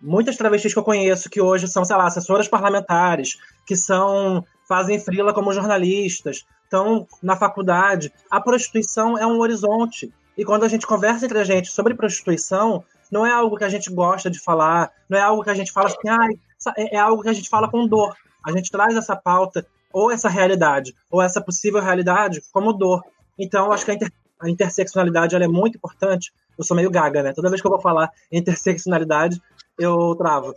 Muitas travestis que eu conheço que hoje são, sei lá, assessoras parlamentares, que são fazem frila como jornalistas, estão na faculdade. A prostituição é um horizonte. E quando a gente conversa entre a gente sobre prostituição, não é algo que a gente gosta de falar, não é algo que a gente fala assim, ah, é algo que a gente fala com dor. A gente traz essa pauta, ou essa realidade, ou essa possível realidade, como dor. Então, eu acho que a, inter, a interseccionalidade é muito importante. Eu sou meio gaga, né? Toda vez que eu vou falar interseccionalidade, eu travo.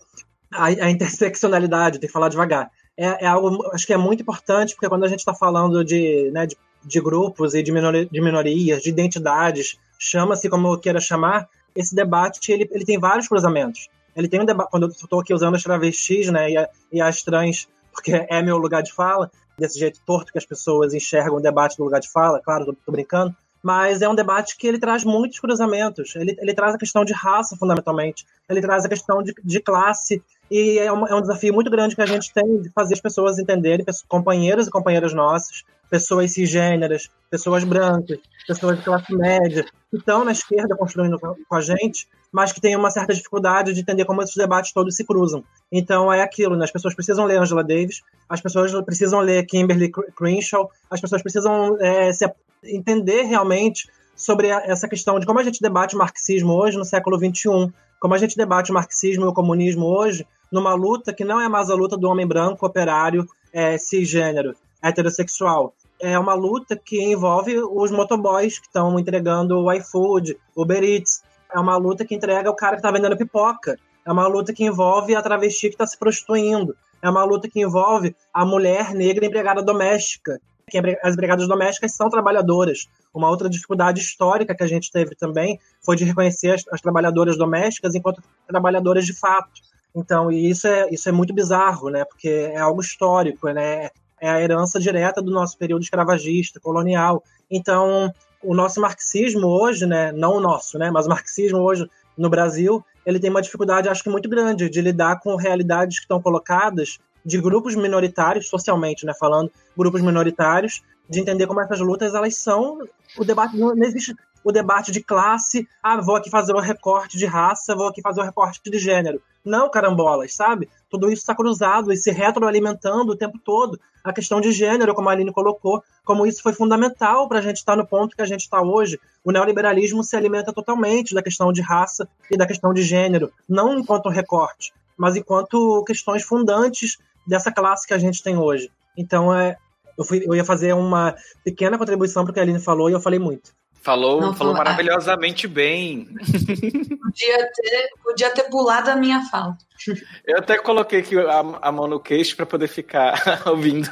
A, a interseccionalidade, tem que falar devagar. É, é, algo, acho que é muito importante, porque quando a gente está falando de, né, de, de, grupos e de, minori, de minorias, de identidades, chama-se como eu queira chamar, esse debate ele, ele tem vários cruzamentos. Ele tem um debate, quando eu estou aqui usando as travestis né, e, a, e as trans, porque é meu lugar de fala, desse jeito torto que as pessoas enxergam o debate no lugar de fala, claro, tô, tô brincando, mas é um debate que ele traz muitos cruzamentos. Ele, ele traz a questão de raça, fundamentalmente. Ele traz a questão de, de classe. E é um, é um desafio muito grande que a gente tem de fazer as pessoas entenderem, companheiros e companheiras nossas, pessoas cisgêneras, pessoas brancas, pessoas de classe média, que estão na esquerda construindo com a gente, mas que têm uma certa dificuldade de entender como esses debates todos se cruzam. Então é aquilo, né? as pessoas precisam ler Angela Davis, as pessoas precisam ler Kimberly Crenshaw, as pessoas precisam é, se, entender realmente sobre essa questão de como a gente debate o marxismo hoje no século XXI, como a gente debate o marxismo e o comunismo hoje numa luta que não é mais a luta do homem branco, operário, é, cisgênero, heterossexual, é uma luta que envolve os motoboys que estão entregando o iFood, Uber Eats. É uma luta que entrega o cara que está vendendo pipoca. É uma luta que envolve a travesti que está se prostituindo. É uma luta que envolve a mulher negra empregada doméstica. Que as empregadas domésticas são trabalhadoras. Uma outra dificuldade histórica que a gente teve também foi de reconhecer as, as trabalhadoras domésticas enquanto trabalhadoras de fato. Então, isso é, isso é muito bizarro, né? Porque é algo histórico, né? É a herança direta do nosso período escravagista, colonial. Então, o nosso marxismo hoje, né? Não o nosso, né? Mas o marxismo hoje no Brasil, ele tem uma dificuldade, acho que muito grande, de lidar com realidades que estão colocadas de grupos minoritários, socialmente, né? Falando, grupos minoritários, de entender como essas lutas, elas são... O debate não, não existe o debate de classe, ah, vou aqui fazer um recorte de raça, vou aqui fazer um recorte de gênero. Não, carambolas, sabe? Tudo isso está cruzado e se retroalimentando o tempo todo. A questão de gênero, como a Aline colocou, como isso foi fundamental para a gente estar tá no ponto que a gente está hoje. O neoliberalismo se alimenta totalmente da questão de raça e da questão de gênero, não enquanto recorte, mas enquanto questões fundantes dessa classe que a gente tem hoje. Então, é, eu, fui, eu ia fazer uma pequena contribuição para o que a Aline falou e eu falei muito. Falou, Não, falou maravilhosamente bem. Podia ter, podia ter pulado a minha fala. Eu até coloquei aqui a, a mão no queixo para poder ficar ouvindo.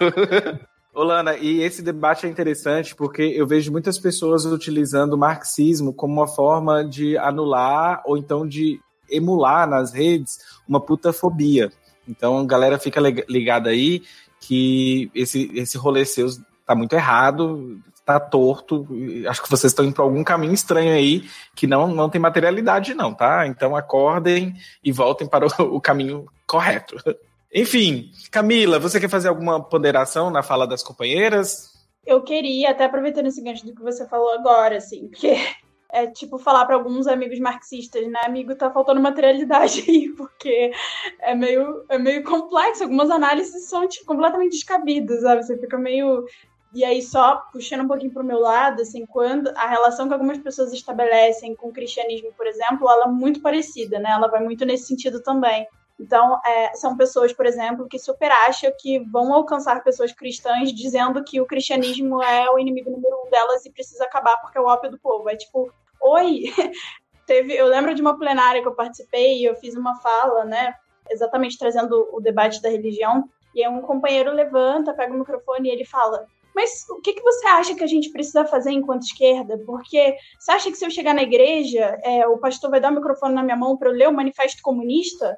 Olana, e esse debate é interessante porque eu vejo muitas pessoas utilizando o marxismo como uma forma de anular ou então de emular nas redes uma putafobia. Então a galera fica ligada aí que esse, esse rolê seu tá muito errado, tá torto. Acho que vocês estão indo para algum caminho estranho aí que não, não tem materialidade, não, tá? Então acordem e voltem para o, o caminho correto. Enfim, Camila, você quer fazer alguma ponderação na fala das companheiras? Eu queria, até aproveitando esse gancho do que você falou agora, assim, porque é tipo falar para alguns amigos marxistas, né? Amigo, tá faltando materialidade aí, porque é meio, é meio complexo. Algumas análises são tipo, completamente descabidas, sabe? Você fica meio e aí, só puxando um pouquinho para o meu lado, assim, quando a relação que algumas pessoas estabelecem com o cristianismo, por exemplo, ela é muito parecida, né? Ela vai muito nesse sentido também. Então, é, são pessoas, por exemplo, que super acham que vão alcançar pessoas cristãs dizendo que o cristianismo é o inimigo número um delas e precisa acabar porque é o ópio do povo. É tipo, oi! Teve, eu lembro de uma plenária que eu participei e eu fiz uma fala, né? Exatamente trazendo o debate da religião. E aí um companheiro levanta, pega o microfone e ele fala: mas o que, que você acha que a gente precisa fazer enquanto esquerda? Porque você acha que se eu chegar na igreja, é, o pastor vai dar o microfone na minha mão para eu ler o Manifesto Comunista?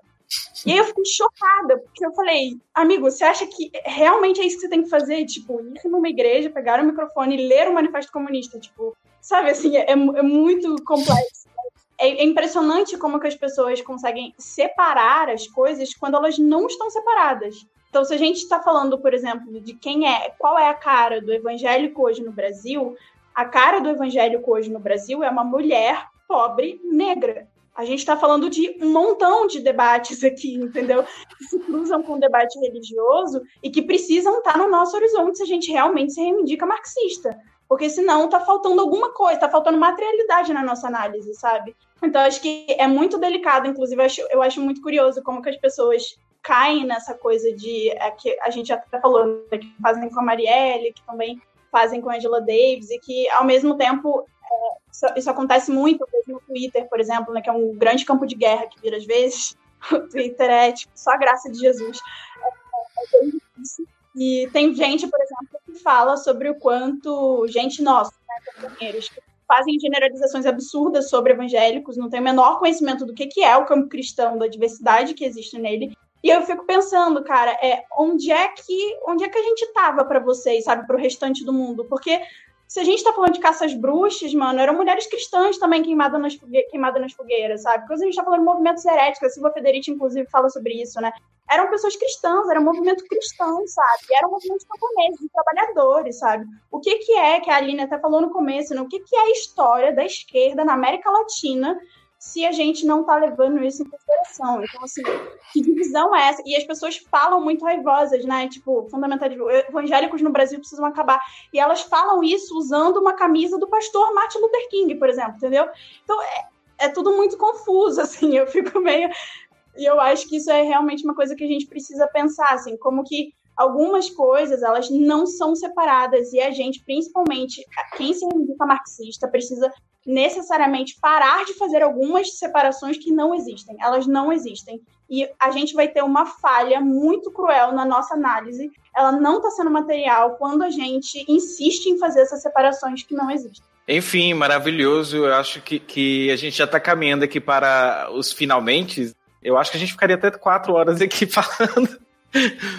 E aí eu fiquei chocada, porque eu falei, amigo, você acha que realmente é isso que você tem que fazer? Tipo, ir numa igreja, pegar o microfone e ler o Manifesto Comunista? Tipo, sabe assim, é, é muito complexo. É, é impressionante como que as pessoas conseguem separar as coisas quando elas não estão separadas. Então, se a gente está falando, por exemplo, de quem é, qual é a cara do evangélico hoje no Brasil, a cara do evangélico hoje no Brasil é uma mulher pobre negra. A gente está falando de um montão de debates aqui, entendeu? Que se cruzam com o debate religioso e que precisam estar tá no nosso horizonte se a gente realmente se reivindica marxista. Porque senão está faltando alguma coisa, está faltando materialidade na nossa análise, sabe? Então, acho que é muito delicado, inclusive, eu acho, eu acho muito curioso como que as pessoas caem nessa coisa de é, que a gente até falou né, que fazem com a Marielle, que também fazem com a Angela Davis e que ao mesmo tempo é, isso, isso, acontece muito no Twitter, por exemplo, né, que é um grande campo de guerra que vira às vezes. O Twitter é tipo só a graça de Jesus. É, é. E tem gente, por exemplo, que fala sobre o quanto gente nossa, né, companheiros, que fazem generalizações absurdas sobre evangélicos, não tem o menor conhecimento do que, que é o campo cristão, da diversidade que existe nele, e eu fico pensando, cara, é onde é que onde é que a gente tava para vocês, sabe, para o restante do mundo? Porque se a gente tá falando de caças bruxas, mano, eram mulheres cristãs também queimadas nas, queimadas nas fogueiras, sabe? Porque a gente tá falando de movimentos heréticos, a Silva Federici, inclusive, fala sobre isso, né? Eram pessoas cristãs, era um movimento cristão, sabe? Era um movimento camponês, de trabalhadores, sabe? O que que é, que a Aline até falou no começo, né? O que que é a história da esquerda na América Latina se a gente não está levando isso em consideração. Então, assim, que divisão é essa? E as pessoas falam muito raivosas, né? Tipo, fundamentalismo, evangélicos no Brasil precisam acabar. E elas falam isso usando uma camisa do pastor Martin Luther King, por exemplo, entendeu? Então, é, é tudo muito confuso, assim, eu fico meio... E eu acho que isso é realmente uma coisa que a gente precisa pensar, assim, como que algumas coisas elas não são separadas e a gente, principalmente quem se reivindica marxista, precisa necessariamente parar de fazer algumas separações que não existem. Elas não existem. E a gente vai ter uma falha muito cruel na nossa análise. Ela não está sendo material quando a gente insiste em fazer essas separações que não existem. Enfim, maravilhoso. Eu acho que, que a gente já está caminhando aqui para os finalmente Eu acho que a gente ficaria até quatro horas aqui falando.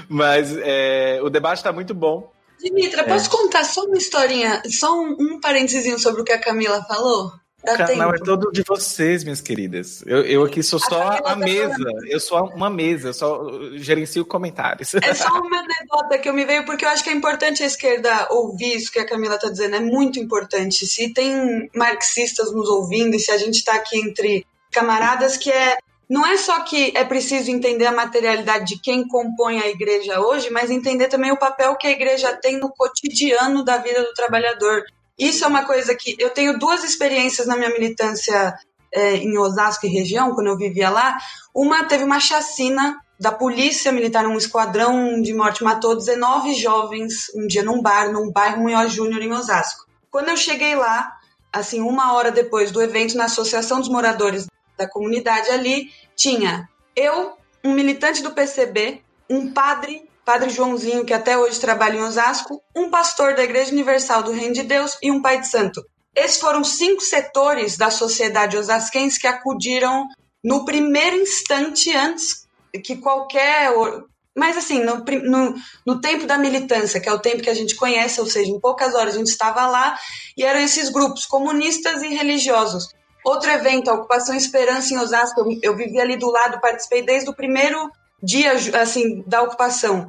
Mas é, o debate está muito bom. Dimitra, é. posso contar só uma historinha, só um, um parênteses sobre o que a Camila falou? Dá o canal tempo. é todo de vocês, minhas queridas. Eu, eu aqui sou só a, a mesa. Falando. Eu sou uma mesa, eu só gerencio comentários. É só uma anedota que eu me veio, porque eu acho que é importante a esquerda ouvir isso que a Camila está dizendo. É muito importante. Se tem marxistas nos ouvindo e se a gente está aqui entre camaradas, que é não é só que é preciso entender a materialidade de quem compõe a igreja hoje, mas entender também o papel que a igreja tem no cotidiano da vida do trabalhador. Isso é uma coisa que eu tenho duas experiências na minha militância é, em Osasco e região, quando eu vivia lá. Uma teve uma chacina da polícia militar, um esquadrão de morte matou 19 jovens um dia num bar, num bairro Munhoz Júnior em Osasco. Quando eu cheguei lá, assim, uma hora depois do evento na Associação dos Moradores da comunidade ali, tinha eu, um militante do PCB, um padre Padre Joãozinho, que até hoje trabalha em Osasco, um pastor da Igreja Universal do Reino de Deus e um pai de santo. Esses foram cinco setores da sociedade osasquense que acudiram no primeiro instante antes que qualquer. Mas assim, no, no, no, tempo da militância, que é o tempo que a gente conhece, ou seja, em poucas horas a gente estava lá, e eram esses grupos comunistas e religiosos. Outro evento, a Ocupação Esperança em Osasco, eu, vivi ali do lado, participei desde o primeiro dia assim da ocupação,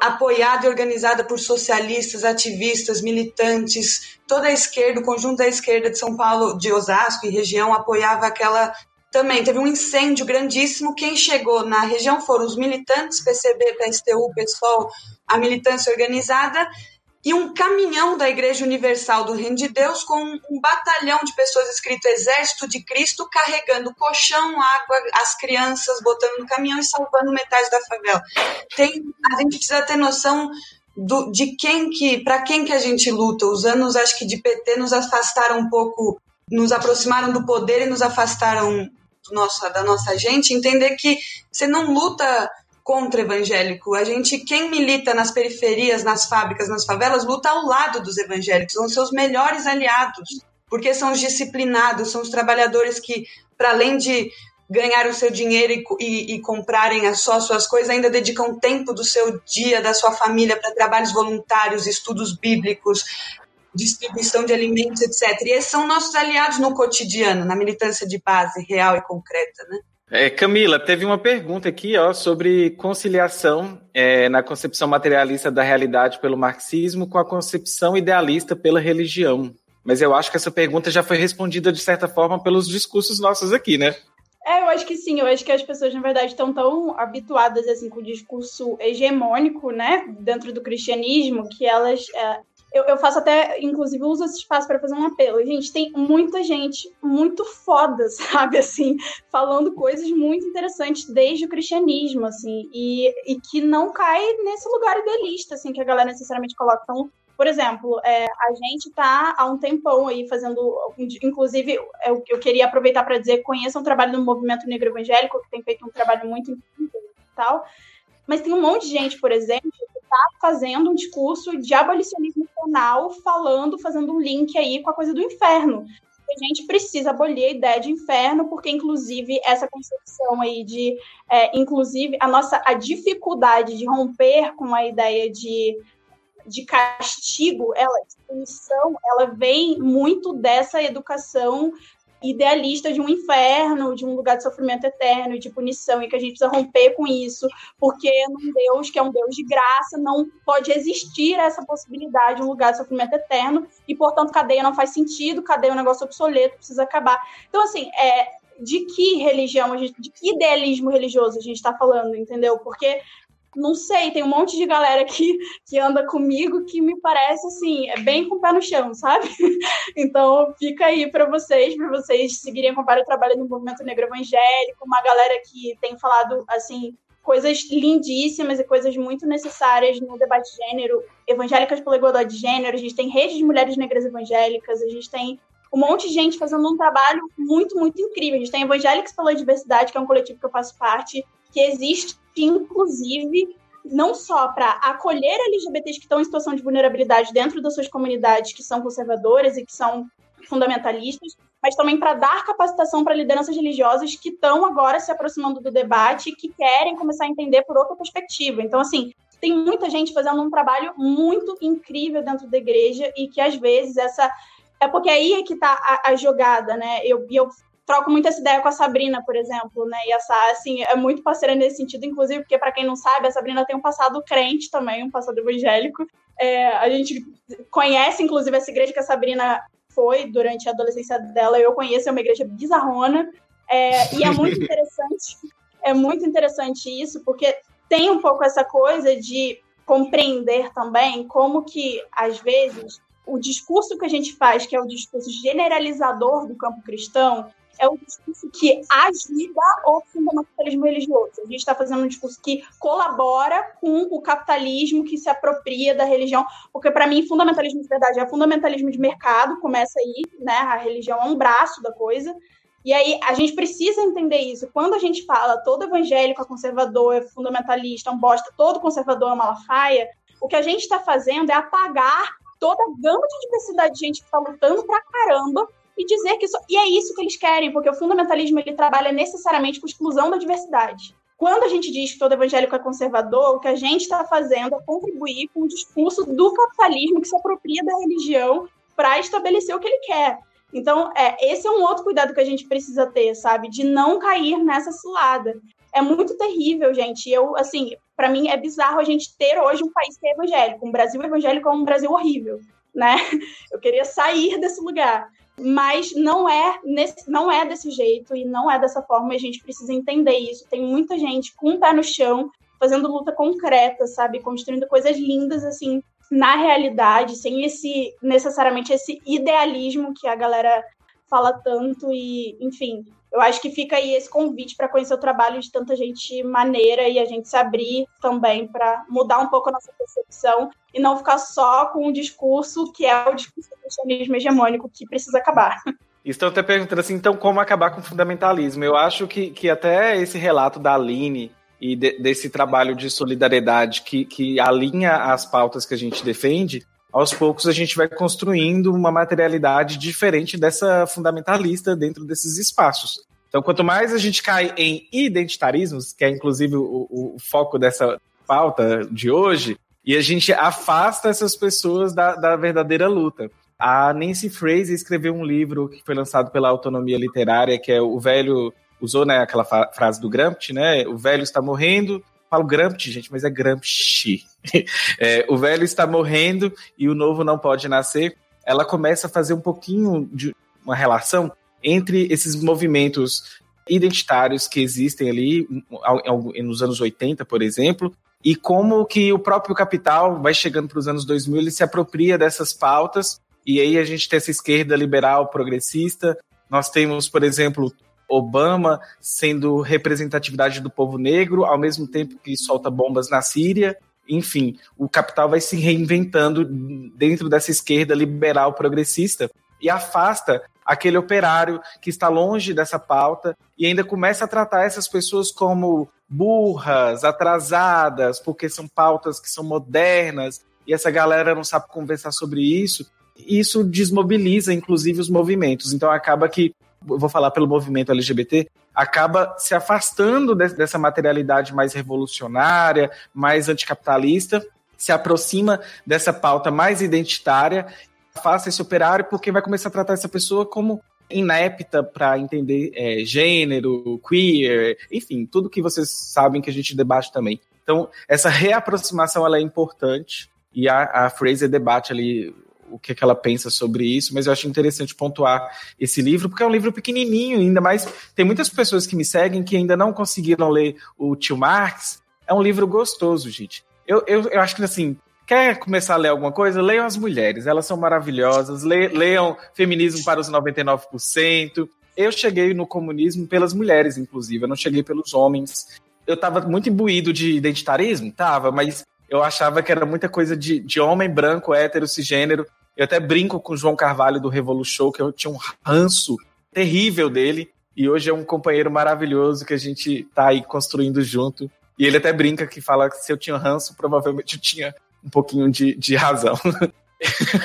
apoiada e organizada por socialistas, ativistas, militantes, toda a esquerda, o conjunto da esquerda de São Paulo, de Osasco e região apoiava aquela também. Teve um incêndio grandíssimo. Quem chegou na região foram os militantes, PCB, PSTU, PSOL, a militância organizada e um caminhão da Igreja Universal do Reino de Deus com um batalhão de pessoas escrito Exército de Cristo carregando colchão, água, as crianças botando no caminhão e salvando metade da favela. Tem, a gente precisa ter noção do, de quem que, para quem que a gente luta. Os anos, acho que de PT nos afastaram um pouco, nos aproximaram do poder e nos afastaram do nosso, da nossa gente. Entender que você não luta contra-evangélico. A gente, quem milita nas periferias, nas fábricas, nas favelas, luta ao lado dos evangélicos, são seus melhores aliados, porque são os disciplinados, são os trabalhadores que, para além de ganhar o seu dinheiro e, e, e comprarem só suas coisas, ainda dedicam tempo do seu dia, da sua família, para trabalhos voluntários, estudos bíblicos, distribuição de alimentos, etc. E esses são nossos aliados no cotidiano, na militância de base real e concreta, né? É, Camila, teve uma pergunta aqui ó, sobre conciliação é, na concepção materialista da realidade pelo marxismo com a concepção idealista pela religião. Mas eu acho que essa pergunta já foi respondida de certa forma pelos discursos nossos aqui, né? É, eu acho que sim. Eu acho que as pessoas, na verdade, estão tão habituadas assim com o discurso hegemônico, né, dentro do cristianismo, que elas é, eu, eu faço até, inclusive, uso esse espaço para fazer um apelo. Gente, tem muita gente muito foda, sabe, assim, falando coisas muito interessantes desde o cristianismo, assim, e, e que não cai nesse lugar idealista, assim, que a galera necessariamente coloca. Então, por exemplo, é, a gente está há um tempão aí fazendo, inclusive, eu, eu queria aproveitar para dizer, conheçam o trabalho do Movimento Negro Evangélico, que tem feito um trabalho muito incrível e tal, mas tem um monte de gente, por exemplo, está fazendo um discurso de abolicionismo penal, falando, fazendo um link aí com a coisa do inferno. A gente precisa abolir a ideia de inferno, porque, inclusive, essa concepção aí de, é, inclusive, a nossa a dificuldade de romper com a ideia de, de castigo, ela, de punição, ela vem muito dessa educação idealista de um inferno, de um lugar de sofrimento eterno e de punição, e que a gente precisa romper com isso, porque num Deus que é um Deus de graça, não pode existir essa possibilidade de um lugar de sofrimento eterno, e portanto cadeia não faz sentido, cadeia é um negócio obsoleto, precisa acabar. Então, assim, é, de que religião, gente, de que idealismo religioso a gente está falando, entendeu? Porque não sei, tem um monte de galera que, que anda comigo que me parece assim, é bem com o pé no chão, sabe? Então fica aí para vocês, para vocês seguirem acompanhando o trabalho do movimento negro evangélico, uma galera que tem falado assim coisas lindíssimas e coisas muito necessárias no debate de gênero, evangélicas pela igualdade de gênero, a gente tem rede de mulheres negras evangélicas, a gente tem um monte de gente fazendo um trabalho muito, muito incrível. A gente tem Evangélicos pela Diversidade, que é um coletivo que eu faço parte, que existe inclusive, não só para acolher LGBTs que estão em situação de vulnerabilidade dentro das suas comunidades, que são conservadoras e que são fundamentalistas, mas também para dar capacitação para lideranças religiosas que estão agora se aproximando do debate e que querem começar a entender por outra perspectiva. Então, assim, tem muita gente fazendo um trabalho muito incrível dentro da igreja e que às vezes essa é porque aí é que está a, a, jogada, né? Eu, eu troco muito essa ideia com a Sabrina, por exemplo, né? E essa, assim, é muito parceira nesse sentido, inclusive, porque, para quem não sabe, a Sabrina tem um passado crente também, um passado evangélico. É, a gente conhece, inclusive, essa igreja que a Sabrina foi durante a adolescência dela. Eu conheço, é uma igreja bizarrona. É, e é muito interessante, é muito interessante isso, porque tem um pouco essa coisa de compreender também como que, às vezes, o discurso que a gente faz, que é o discurso generalizador do campo cristão, é um discurso que ajuda o fundamentalismo religioso. A gente está fazendo um discurso que colabora com o capitalismo que se apropria da religião, porque para mim fundamentalismo de verdade é fundamentalismo de mercado, começa aí, né? A religião é um braço da coisa. E aí a gente precisa entender isso. Quando a gente fala todo evangélico é conservador, é fundamentalista, é um bosta, todo conservador é malafaia, o que a gente está fazendo é apagar toda a gama de diversidade de gente que está lutando pra caramba e dizer que isso, e é isso que eles querem, porque o fundamentalismo ele trabalha necessariamente com exclusão da diversidade. Quando a gente diz que todo evangélico é conservador, o que a gente está fazendo é contribuir com o discurso do capitalismo que se apropria da religião para estabelecer o que ele quer. Então, é, esse é um outro cuidado que a gente precisa ter, sabe? De não cair nessa cilada. É muito terrível, gente. Eu, assim, para mim é bizarro a gente ter hoje um país que é evangélico. Um Brasil evangélico é um Brasil horrível, né? Eu queria sair desse lugar. Mas não é, nesse, não é desse jeito e não é dessa forma. A gente precisa entender isso. Tem muita gente com o pé no chão, fazendo luta concreta, sabe? Construindo coisas lindas, assim, na realidade, sem esse necessariamente esse idealismo que a galera fala tanto e, enfim, eu acho que fica aí esse convite para conhecer o trabalho de tanta gente maneira e a gente se abrir também para mudar um pouco a nossa percepção e não ficar só com um discurso que é o discurso do cristianismo hegemônico que precisa acabar. Estou até perguntando assim, então como acabar com o fundamentalismo? Eu acho que, que até esse relato da Aline e de, desse trabalho de solidariedade que, que alinha as pautas que a gente defende, aos poucos a gente vai construindo uma materialidade diferente dessa fundamentalista dentro desses espaços. Então, quanto mais a gente cai em identitarismos, que é inclusive o, o, foco dessa pauta de hoje, e a gente afasta essas pessoas da, da verdadeira luta. A Nancy Fraser escreveu um livro que foi lançado pela Autonomia Literária, que é O Velho usou né, aquela frase do Gramsci, né? O velho está morrendo. Falo Gramsci, gente, mas é Gramsci. é, o velho está morrendo e o novo não pode nascer. Ela começa a fazer um pouquinho de uma relação entre esses movimentos identitários que existem ali nos anos 80, por exemplo, e como que o próprio capital vai chegando para os anos 2000, ele se apropria dessas pautas, e aí a gente tem essa esquerda liberal progressista, nós temos, por exemplo, Obama sendo representatividade do povo negro, ao mesmo tempo que solta bombas na Síria. Enfim, o capital vai se reinventando dentro dessa esquerda liberal progressista e afasta aquele operário que está longe dessa pauta e ainda começa a tratar essas pessoas como burras, atrasadas, porque são pautas que são modernas e essa galera não sabe conversar sobre isso. Isso desmobiliza, inclusive, os movimentos. Então acaba que vou falar pelo movimento LGBT, acaba se afastando de, dessa materialidade mais revolucionária, mais anticapitalista, se aproxima dessa pauta mais identitária, afasta esse operário porque vai começar a tratar essa pessoa como inepta para entender é, gênero, queer, enfim, tudo que vocês sabem que a gente debate também. Então, essa reaproximação ela é importante e a, a Fraser debate ali o que, que ela pensa sobre isso, mas eu acho interessante pontuar esse livro, porque é um livro pequenininho, ainda mais tem muitas pessoas que me seguem que ainda não conseguiram ler o Tio Marx. É um livro gostoso, gente. Eu, eu, eu acho que, assim, quer começar a ler alguma coisa? Leiam as mulheres, elas são maravilhosas. Le, leiam Feminismo para os 99%. Eu cheguei no comunismo pelas mulheres, inclusive, eu não cheguei pelos homens. Eu estava muito imbuído de identitarismo, tava, mas eu achava que era muita coisa de, de homem branco, hétero, cisgênero. Eu até brinco com o João Carvalho do Revolution, que eu tinha um ranço terrível dele. E hoje é um companheiro maravilhoso que a gente tá aí construindo junto. E ele até brinca que fala que se eu tinha ranço, provavelmente eu tinha um pouquinho de, de razão.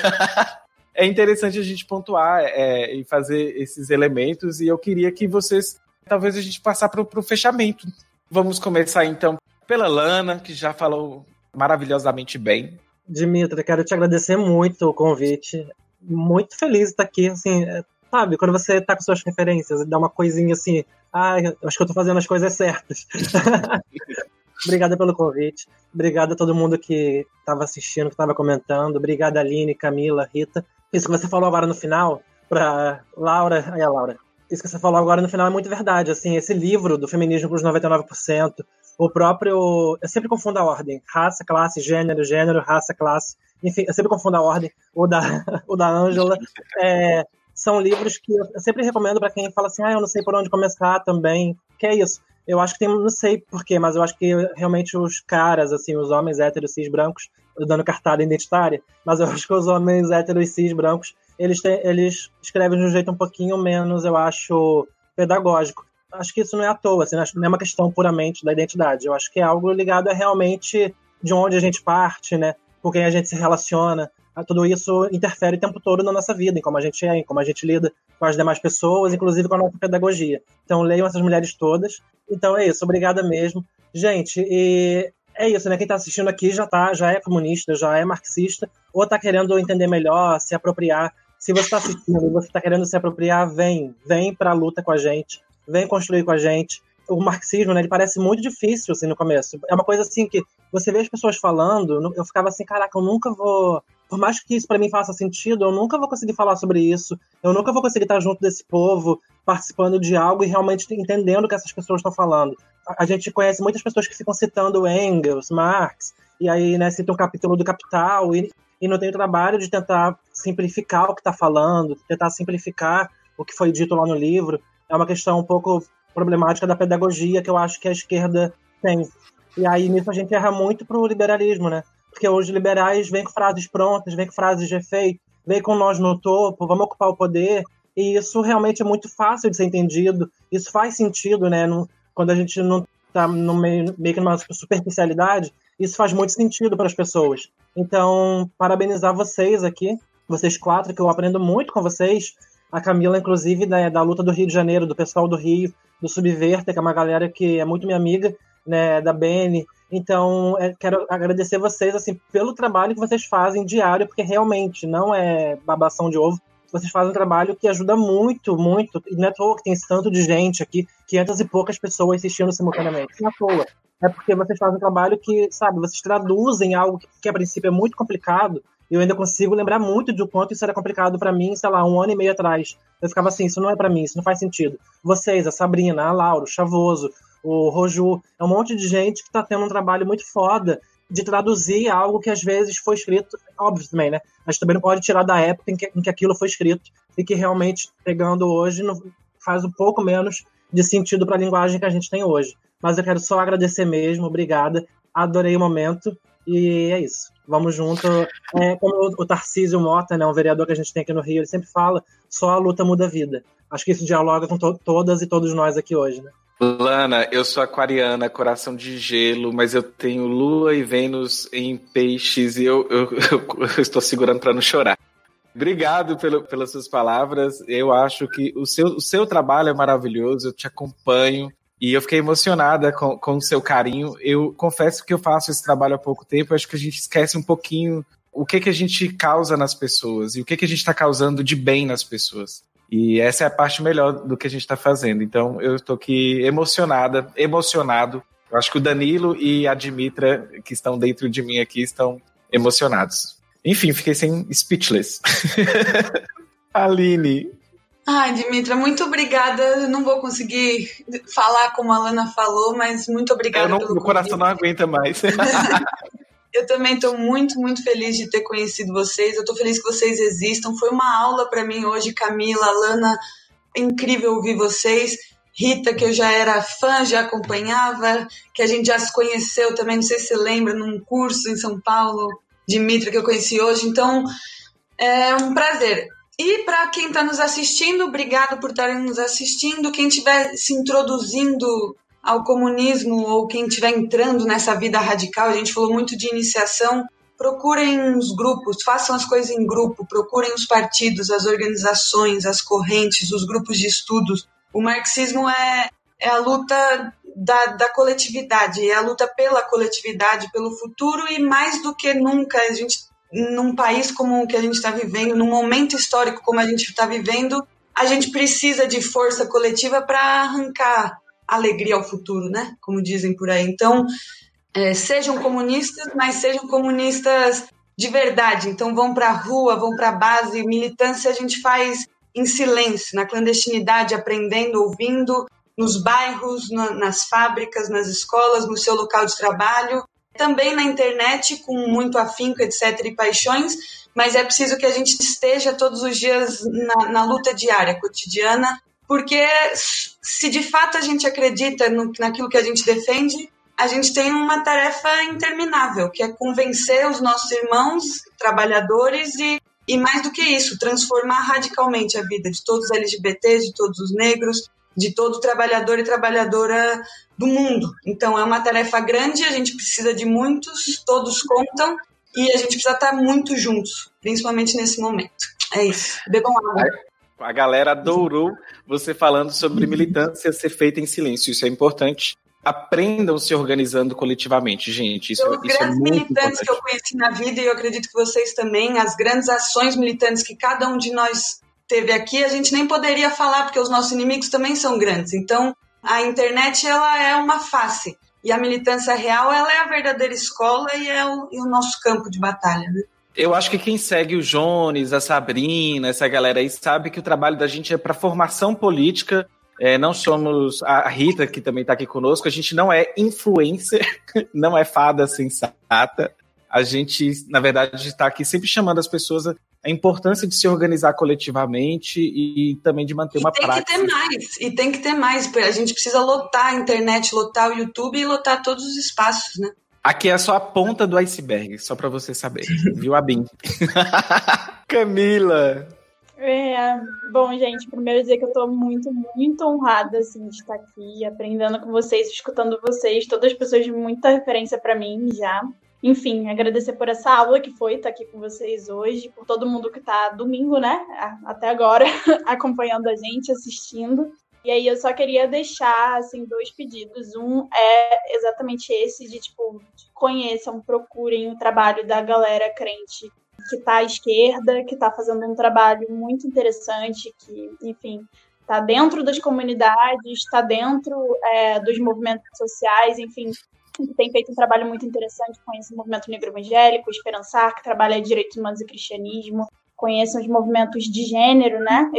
é interessante a gente pontuar é, e fazer esses elementos, e eu queria que vocês, talvez a gente passar para o fechamento. Vamos começar então pela Lana, que já falou maravilhosamente bem. Dimitra, quero te agradecer muito o convite. Muito feliz de estar aqui, assim, é, sabe, quando você tá com suas referências, dá uma coisinha assim, ah, acho que eu tô fazendo as coisas certas. Obrigada pelo convite. Obrigada a todo mundo que estava assistindo, que estava comentando. Obrigada, Aline, Camila, Rita. Isso que você falou agora no final, para Laura. Aí a Laura. Isso que você falou agora no final é muito verdade. Assim, esse livro do feminismo para os 99%, o próprio. Eu sempre confundo a ordem: raça, classe, gênero, gênero, raça, classe. Enfim, eu sempre confundo a ordem. O da, o da Ângela. É, são livros que eu sempre recomendo para quem fala assim: ah, eu não sei por onde começar também. Que é isso eu acho que tem, não sei porquê, mas eu acho que realmente os caras, assim, os homens héteros cis brancos, dando cartada identitária, mas eu acho que os homens héteros cis brancos, eles, têm, eles escrevem de um jeito um pouquinho menos, eu acho, pedagógico. Acho que isso não é à toa, assim, não é uma questão puramente da identidade. Eu acho que é algo ligado a realmente de onde a gente parte, né? Com quem a gente se relaciona. Tudo isso interfere o tempo todo na nossa vida, em como a gente é, em como a gente lida com as demais pessoas, inclusive com a nossa pedagogia. Então leiam essas mulheres todas. Então é isso, obrigada mesmo. Gente, e é isso, né? Quem está assistindo aqui já tá, já é comunista, já é marxista, ou está querendo entender melhor, se apropriar. Se você está assistindo e você está querendo se apropriar, vem, vem para a luta com a gente, vem construir com a gente. O marxismo, né, ele parece muito difícil assim no começo. É uma coisa assim que você vê as pessoas falando, eu ficava assim, caraca, eu nunca vou por mais que isso para mim faça sentido, eu nunca vou conseguir falar sobre isso, eu nunca vou conseguir estar junto desse povo, participando de algo e realmente entendendo o que essas pessoas estão falando. A, gente conhece muitas pessoas que ficam citando Engels, Marx, e aí né, citam um capítulo do Capital, e, e não tem o trabalho de tentar simplificar o que está falando, tentar simplificar o que foi dito lá no livro. É uma questão um pouco problemática da pedagogia que eu acho que a esquerda tem. E aí nisso a gente erra muito pro liberalismo, né? porque os liberais vêm com frases prontas, vêm com frases de efeito, vêm com nós no topo, vamos ocupar o poder, e isso realmente é muito fácil de ser entendido, isso faz sentido, né? Quando a gente não está no meio, meio que numa superficialidade, isso faz muito sentido para as pessoas. Então, parabenizar vocês aqui, vocês quatro, que eu aprendo muito com vocês. A Camila, inclusive, da, da luta do Rio de Janeiro, do pessoal do Rio, do Subverter, que é uma galera que é muito minha amiga, né, da Bene, então, é, quero agradecer vocês assim pelo trabalho que vocês fazem diário, porque realmente não é babação de ovo. Vocês fazem um trabalho que ajuda muito, muito. E não é toa que tem esse tanto de gente aqui, 500 e poucas pessoas assistindo simultaneamente. Não é toa. É porque vocês fazem um trabalho que, sabe, vocês traduzem algo que, que a princípio é muito complicado. Eu ainda consigo lembrar muito de quanto isso era complicado para mim, sei lá, um ano e meio atrás. Eu ficava assim, isso não é para mim, isso não faz sentido. Vocês, a Sabrina, a Laura, o Chavoso, o Roju, é um monte de gente que está tendo um trabalho muito foda de traduzir algo que às vezes foi escrito, óbvio também, né? Mas também não pode tirar da época em que, em que aquilo foi escrito e que realmente, pegando hoje, não, faz um pouco menos de sentido para a linguagem que a gente tem hoje. Mas eu quero só agradecer mesmo, obrigada, adorei o momento e é isso. Vamos junto. É, como o Tarcísio Mota, né, um vereador que a gente tem aqui no Rio, ele sempre fala: só a luta muda a vida. Acho que isso dialoga com to todas e todos nós aqui hoje, né? Lana, eu sou aquariana, coração de gelo, mas eu tenho Lua e Vênus em peixes e eu, eu, eu, eu estou segurando para não chorar. Obrigado pelo, pelas suas palavras. Eu acho que o seu, o seu trabalho é maravilhoso, eu te acompanho e eu fiquei emocionada com, o seu carinho. Eu confesso que eu faço esse trabalho há pouco tempo, acho que a gente esquece um pouquinho o que, que a gente causa nas pessoas e o que, que a gente está causando de bem nas pessoas. E essa é a parte melhor do que a gente está fazendo. Então eu estou aqui emocionada, emocionado. Eu acho que o Danilo e a Dimitra, que estão dentro de mim aqui, estão emocionados. Enfim, fiquei sem speechless. Aline. Ai, Dimitra, muito obrigada. Eu não vou conseguir falar como a Lana falou, mas muito obrigada. Não, meu coração não aguenta mais. Eu também estou muito, muito feliz de ter conhecido vocês. Eu estou feliz que vocês existam. Foi uma aula para mim hoje, Camila, Lana. Incrível ouvir vocês. Rita, que eu já era fã, já acompanhava, que a gente já se conheceu também, não sei se você lembra, num curso em São Paulo, Dimitra, que eu conheci hoje. Então, é um prazer. E para quem está nos assistindo, obrigado por estarem nos assistindo. Quem estiver se introduzindo ao comunismo ou quem estiver entrando nessa vida radical, a gente falou muito de iniciação. procurem os grupos, façam as coisas em grupo, procurem os partidos, as organizações, as correntes, os grupos de estudos. O marxismo é, é a luta da, da coletividade, é a luta pela coletividade, pelo futuro e mais do que nunca a gente num país como o que a gente está vivendo, num momento histórico como a gente está vivendo, a gente precisa de força coletiva para arrancar alegria ao futuro, né? Como dizem por aí. Então, é, sejam comunistas, mas sejam comunistas de verdade. Então, vão para a rua, vão para a base. Militância a gente faz em silêncio, na clandestinidade, aprendendo, ouvindo, nos bairros, na, nas fábricas, nas escolas, no seu local de trabalho também na internet, com muito afinco, etc., e paixões, mas é preciso que a gente esteja todos os dias na, na luta diária, cotidiana, porque se de fato a gente acredita no, naquilo que a gente defende, a gente tem uma tarefa interminável, que é convencer os nossos irmãos trabalhadores e, e mais do que isso, transformar radicalmente a vida de todos os LGBTs, de todos os negros, de todo trabalhador e trabalhadora do mundo. Então é uma tarefa grande, a gente precisa de muitos, todos contam e a gente precisa estar muito juntos, principalmente nesse momento. É isso. Bebam água. A galera adorou você falando sobre militância ser feita em silêncio. Isso é importante. Aprendam se organizando coletivamente, gente. Isso, Os isso é grandes muito militantes importante. que eu conheci na vida, e eu acredito que vocês também, as grandes ações militantes que cada um de nós teve aqui, a gente nem poderia falar, porque os nossos inimigos também são grandes. Então, a internet ela é uma face e a militância real ela é a verdadeira escola e é o, e o nosso campo de batalha. Né? Eu acho que quem segue o Jones, a Sabrina, essa galera aí, sabe que o trabalho da gente é para formação política. É, não somos a Rita, que também está aqui conosco, a gente não é influencer, não é fada sensata. A gente, na verdade, está aqui sempre chamando as pessoas a, importância de se organizar coletivamente e, e também de manter uma Tem prática. que ter mais, e tem que ter mais. A gente precisa lotar a internet, lotar o YouTube e lotar todos os espaços, né? Aqui é só a ponta do iceberg, só para você saber. Viu, Abin? Camila! É, bom, gente, primeiro dizer que eu tô muito, muito honrada, assim, de estar aqui, aprendendo com vocês, escutando vocês, todas as pessoas de muita referência para mim já. Enfim, agradecer por essa aula que foi estar aqui com vocês hoje, por todo mundo que tá domingo, né, até agora, acompanhando a gente, assistindo. E aí eu só queria deixar, assim, dois pedidos. Um é exatamente esse de, tipo, conheçam, procurem o trabalho da galera crente que está à esquerda, que está fazendo um trabalho muito interessante, que, enfim, está dentro das comunidades, está dentro é, dos movimentos sociais, enfim, que tem feito um trabalho muito interessante com esse movimento negro evangélico, Esperançar, que trabalha direitos humanos e cristianismo, conheçam os movimentos de gênero, né.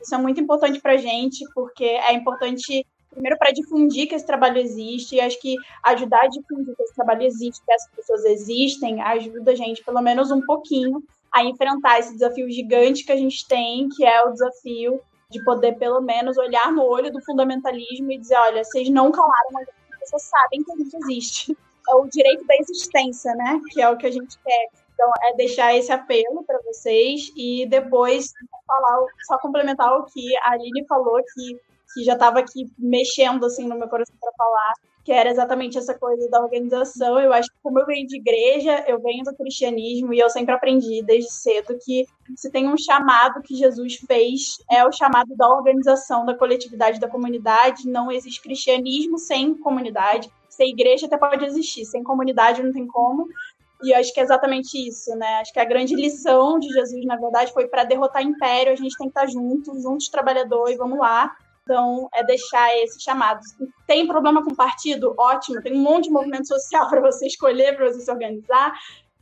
Isso é muito importante para a gente, porque é importante primeiro para difundir que esse trabalho existe, e acho que ajudar a difundir que esse trabalho existe, que essas pessoas existem, ajuda a gente, pelo menos um pouquinho, a enfrentar esse desafio gigante que a gente tem, que é o desafio de poder, pelo menos, olhar no olho do fundamentalismo e dizer, olha, vocês não calaram, mas as pessoas sabem que a gente existe. É o direito da existência, né? Que é o que a gente quer. Então, é deixar esse apelo para vocês e depois falar, só complementar o que a Aline falou, que que já estava aqui mexendo assim no meu coração para falar, que era exatamente essa coisa da organização. Eu acho que como eu venho de igreja, eu venho do cristianismo e eu sempre aprendi desde cedo que se tem um chamado que Jesus fez, é o chamado da organização, da coletividade, da comunidade. Não existe cristianismo sem comunidade. Sem igreja até pode existir, sem comunidade não tem como. E eu acho que é exatamente isso, né? Acho que a grande lição de Jesus, na verdade, foi para derrotar império, a gente tem que estar juntos, juntos trabalhadores, vamos lá. Então, é deixar esse chamado. Tem problema com partido? Ótimo, tem um monte de movimento social para você escolher, para você se organizar.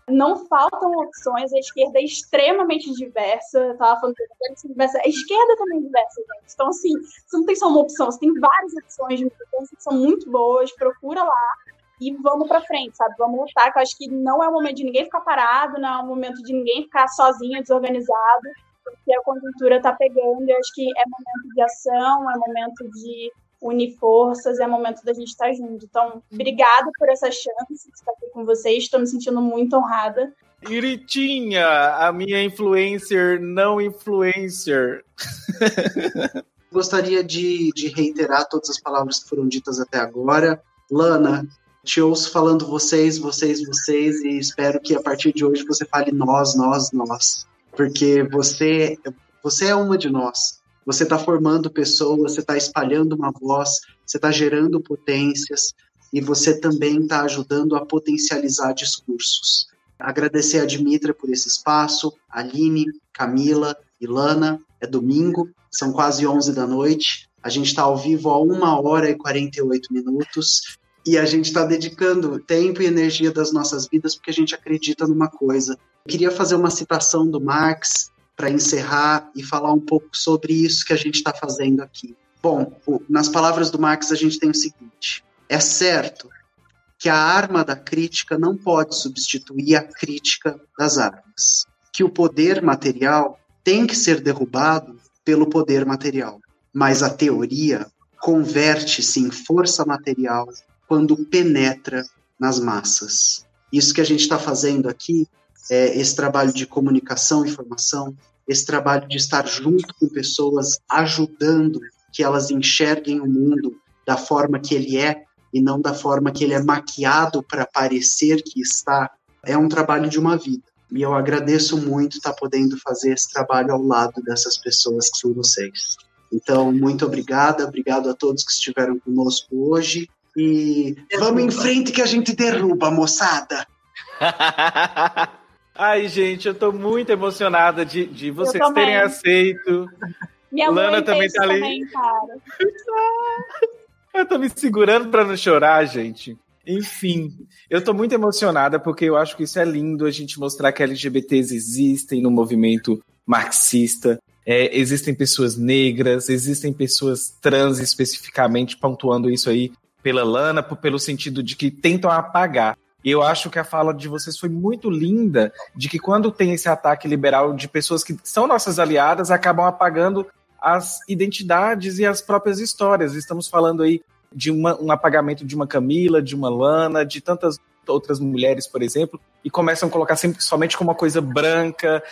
Não faltam opções, a esquerda é extremamente diversa. Eu tava falando que a diversa, a esquerda também é diversa, gente. Então, assim, você não tem só uma opção, você tem várias opções de militância que são muito boas, procura lá e vamos para frente, sabe? Vamos lutar, que eu acho que não é o momento de ninguém ficar parado, não é o momento de ninguém ficar sozinho, desorganizado porque a conjuntura está pegando e acho que é momento de ação, é momento de unir forças, é momento da gente estar junto. Então, obrigada por essa chance de estar aqui com vocês, estou me sentindo muito honrada. Iritinha, a minha influencer não influencer. Gostaria de, de reiterar todas as palavras que foram ditas até agora. Lana, te ouço falando vocês, vocês, vocês, e espero que a partir de hoje você fale nós, nós, nós. Porque você, você é uma de nós. Você está formando pessoas, você está espalhando uma voz, você está gerando potências e você também está ajudando a potencializar discursos. Agradecer a Dimitra por esse espaço, Aline, Camila, Ilana. É domingo, são quase 11 da noite. A gente está ao vivo há uma hora e 48 minutos e a gente está dedicando tempo e energia das nossas vidas porque a gente acredita numa coisa. Queria fazer uma citação do Marx para encerrar e falar um pouco sobre isso que a gente está fazendo aqui. Bom, nas palavras do Marx, a gente tem o seguinte: é certo que a arma da crítica não pode substituir a crítica das armas, que o poder material tem que ser derrubado pelo poder material, mas a teoria converte-se em força material quando penetra nas massas. Isso que a gente está fazendo aqui é esse trabalho de comunicação e formação, esse trabalho de estar junto com pessoas, ajudando que elas enxerguem o mundo da forma que ele é e não da forma que ele é maquiado para parecer que está, é um trabalho de uma vida. E eu agradeço muito estar podendo fazer esse trabalho ao lado dessas pessoas que são vocês. Então, muito obrigada, obrigado a todos que estiveram conosco hoje e vamos em frente que a gente derruba, moçada. Ai, gente, eu tô muito emocionada de, de vocês terem aceito. Minha Lana mãe também tá ali. também. Eu tô me segurando pra não chorar, gente. Enfim, eu tô muito emocionada porque eu acho que isso é lindo a gente mostrar que LGBTs existem no movimento marxista. É, existem pessoas negras, existem pessoas trans especificamente, pontuando isso aí pela Lana, pelo sentido de que tentam apagar. E eu acho que a fala de vocês foi muito linda, de que quando tem esse ataque liberal de pessoas que são nossas aliadas, acabam apagando as identidades e as próprias histórias. Estamos falando aí de uma- um apagamento de uma Camila, de uma Lana, de tantas outras mulheres, por exemplo, e começam a colocar sempre somente como uma coisa branca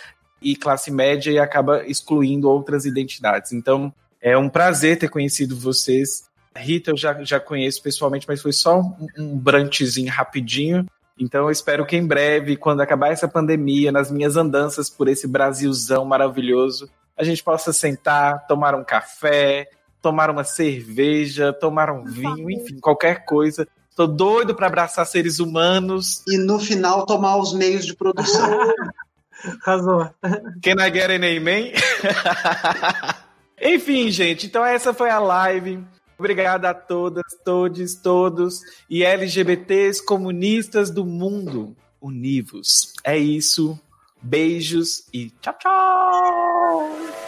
e classe média e acaba excluindo outras identidades. Então, é um prazer ter conhecido vocês. Rita eu já, já conheço pessoalmente, mas foi só um, um brunchzinho rapidinho. Então eu espero que em breve, quando acabar essa pandemia, nas minhas andanças por esse Brasilzão maravilhoso, a gente possa sentar, tomar um café, tomar uma cerveja, tomar um vinho, enfim, qualquer coisa. Tô doido para abraçar seres humanos. E no final tomar os meios de produção. Arrasou. Can I get an amen? Enfim, gente, então essa foi a live. Obrigada a todas, todes, todos e LGBTs comunistas do mundo. Univos. É isso. Beijos e tchau, tchau!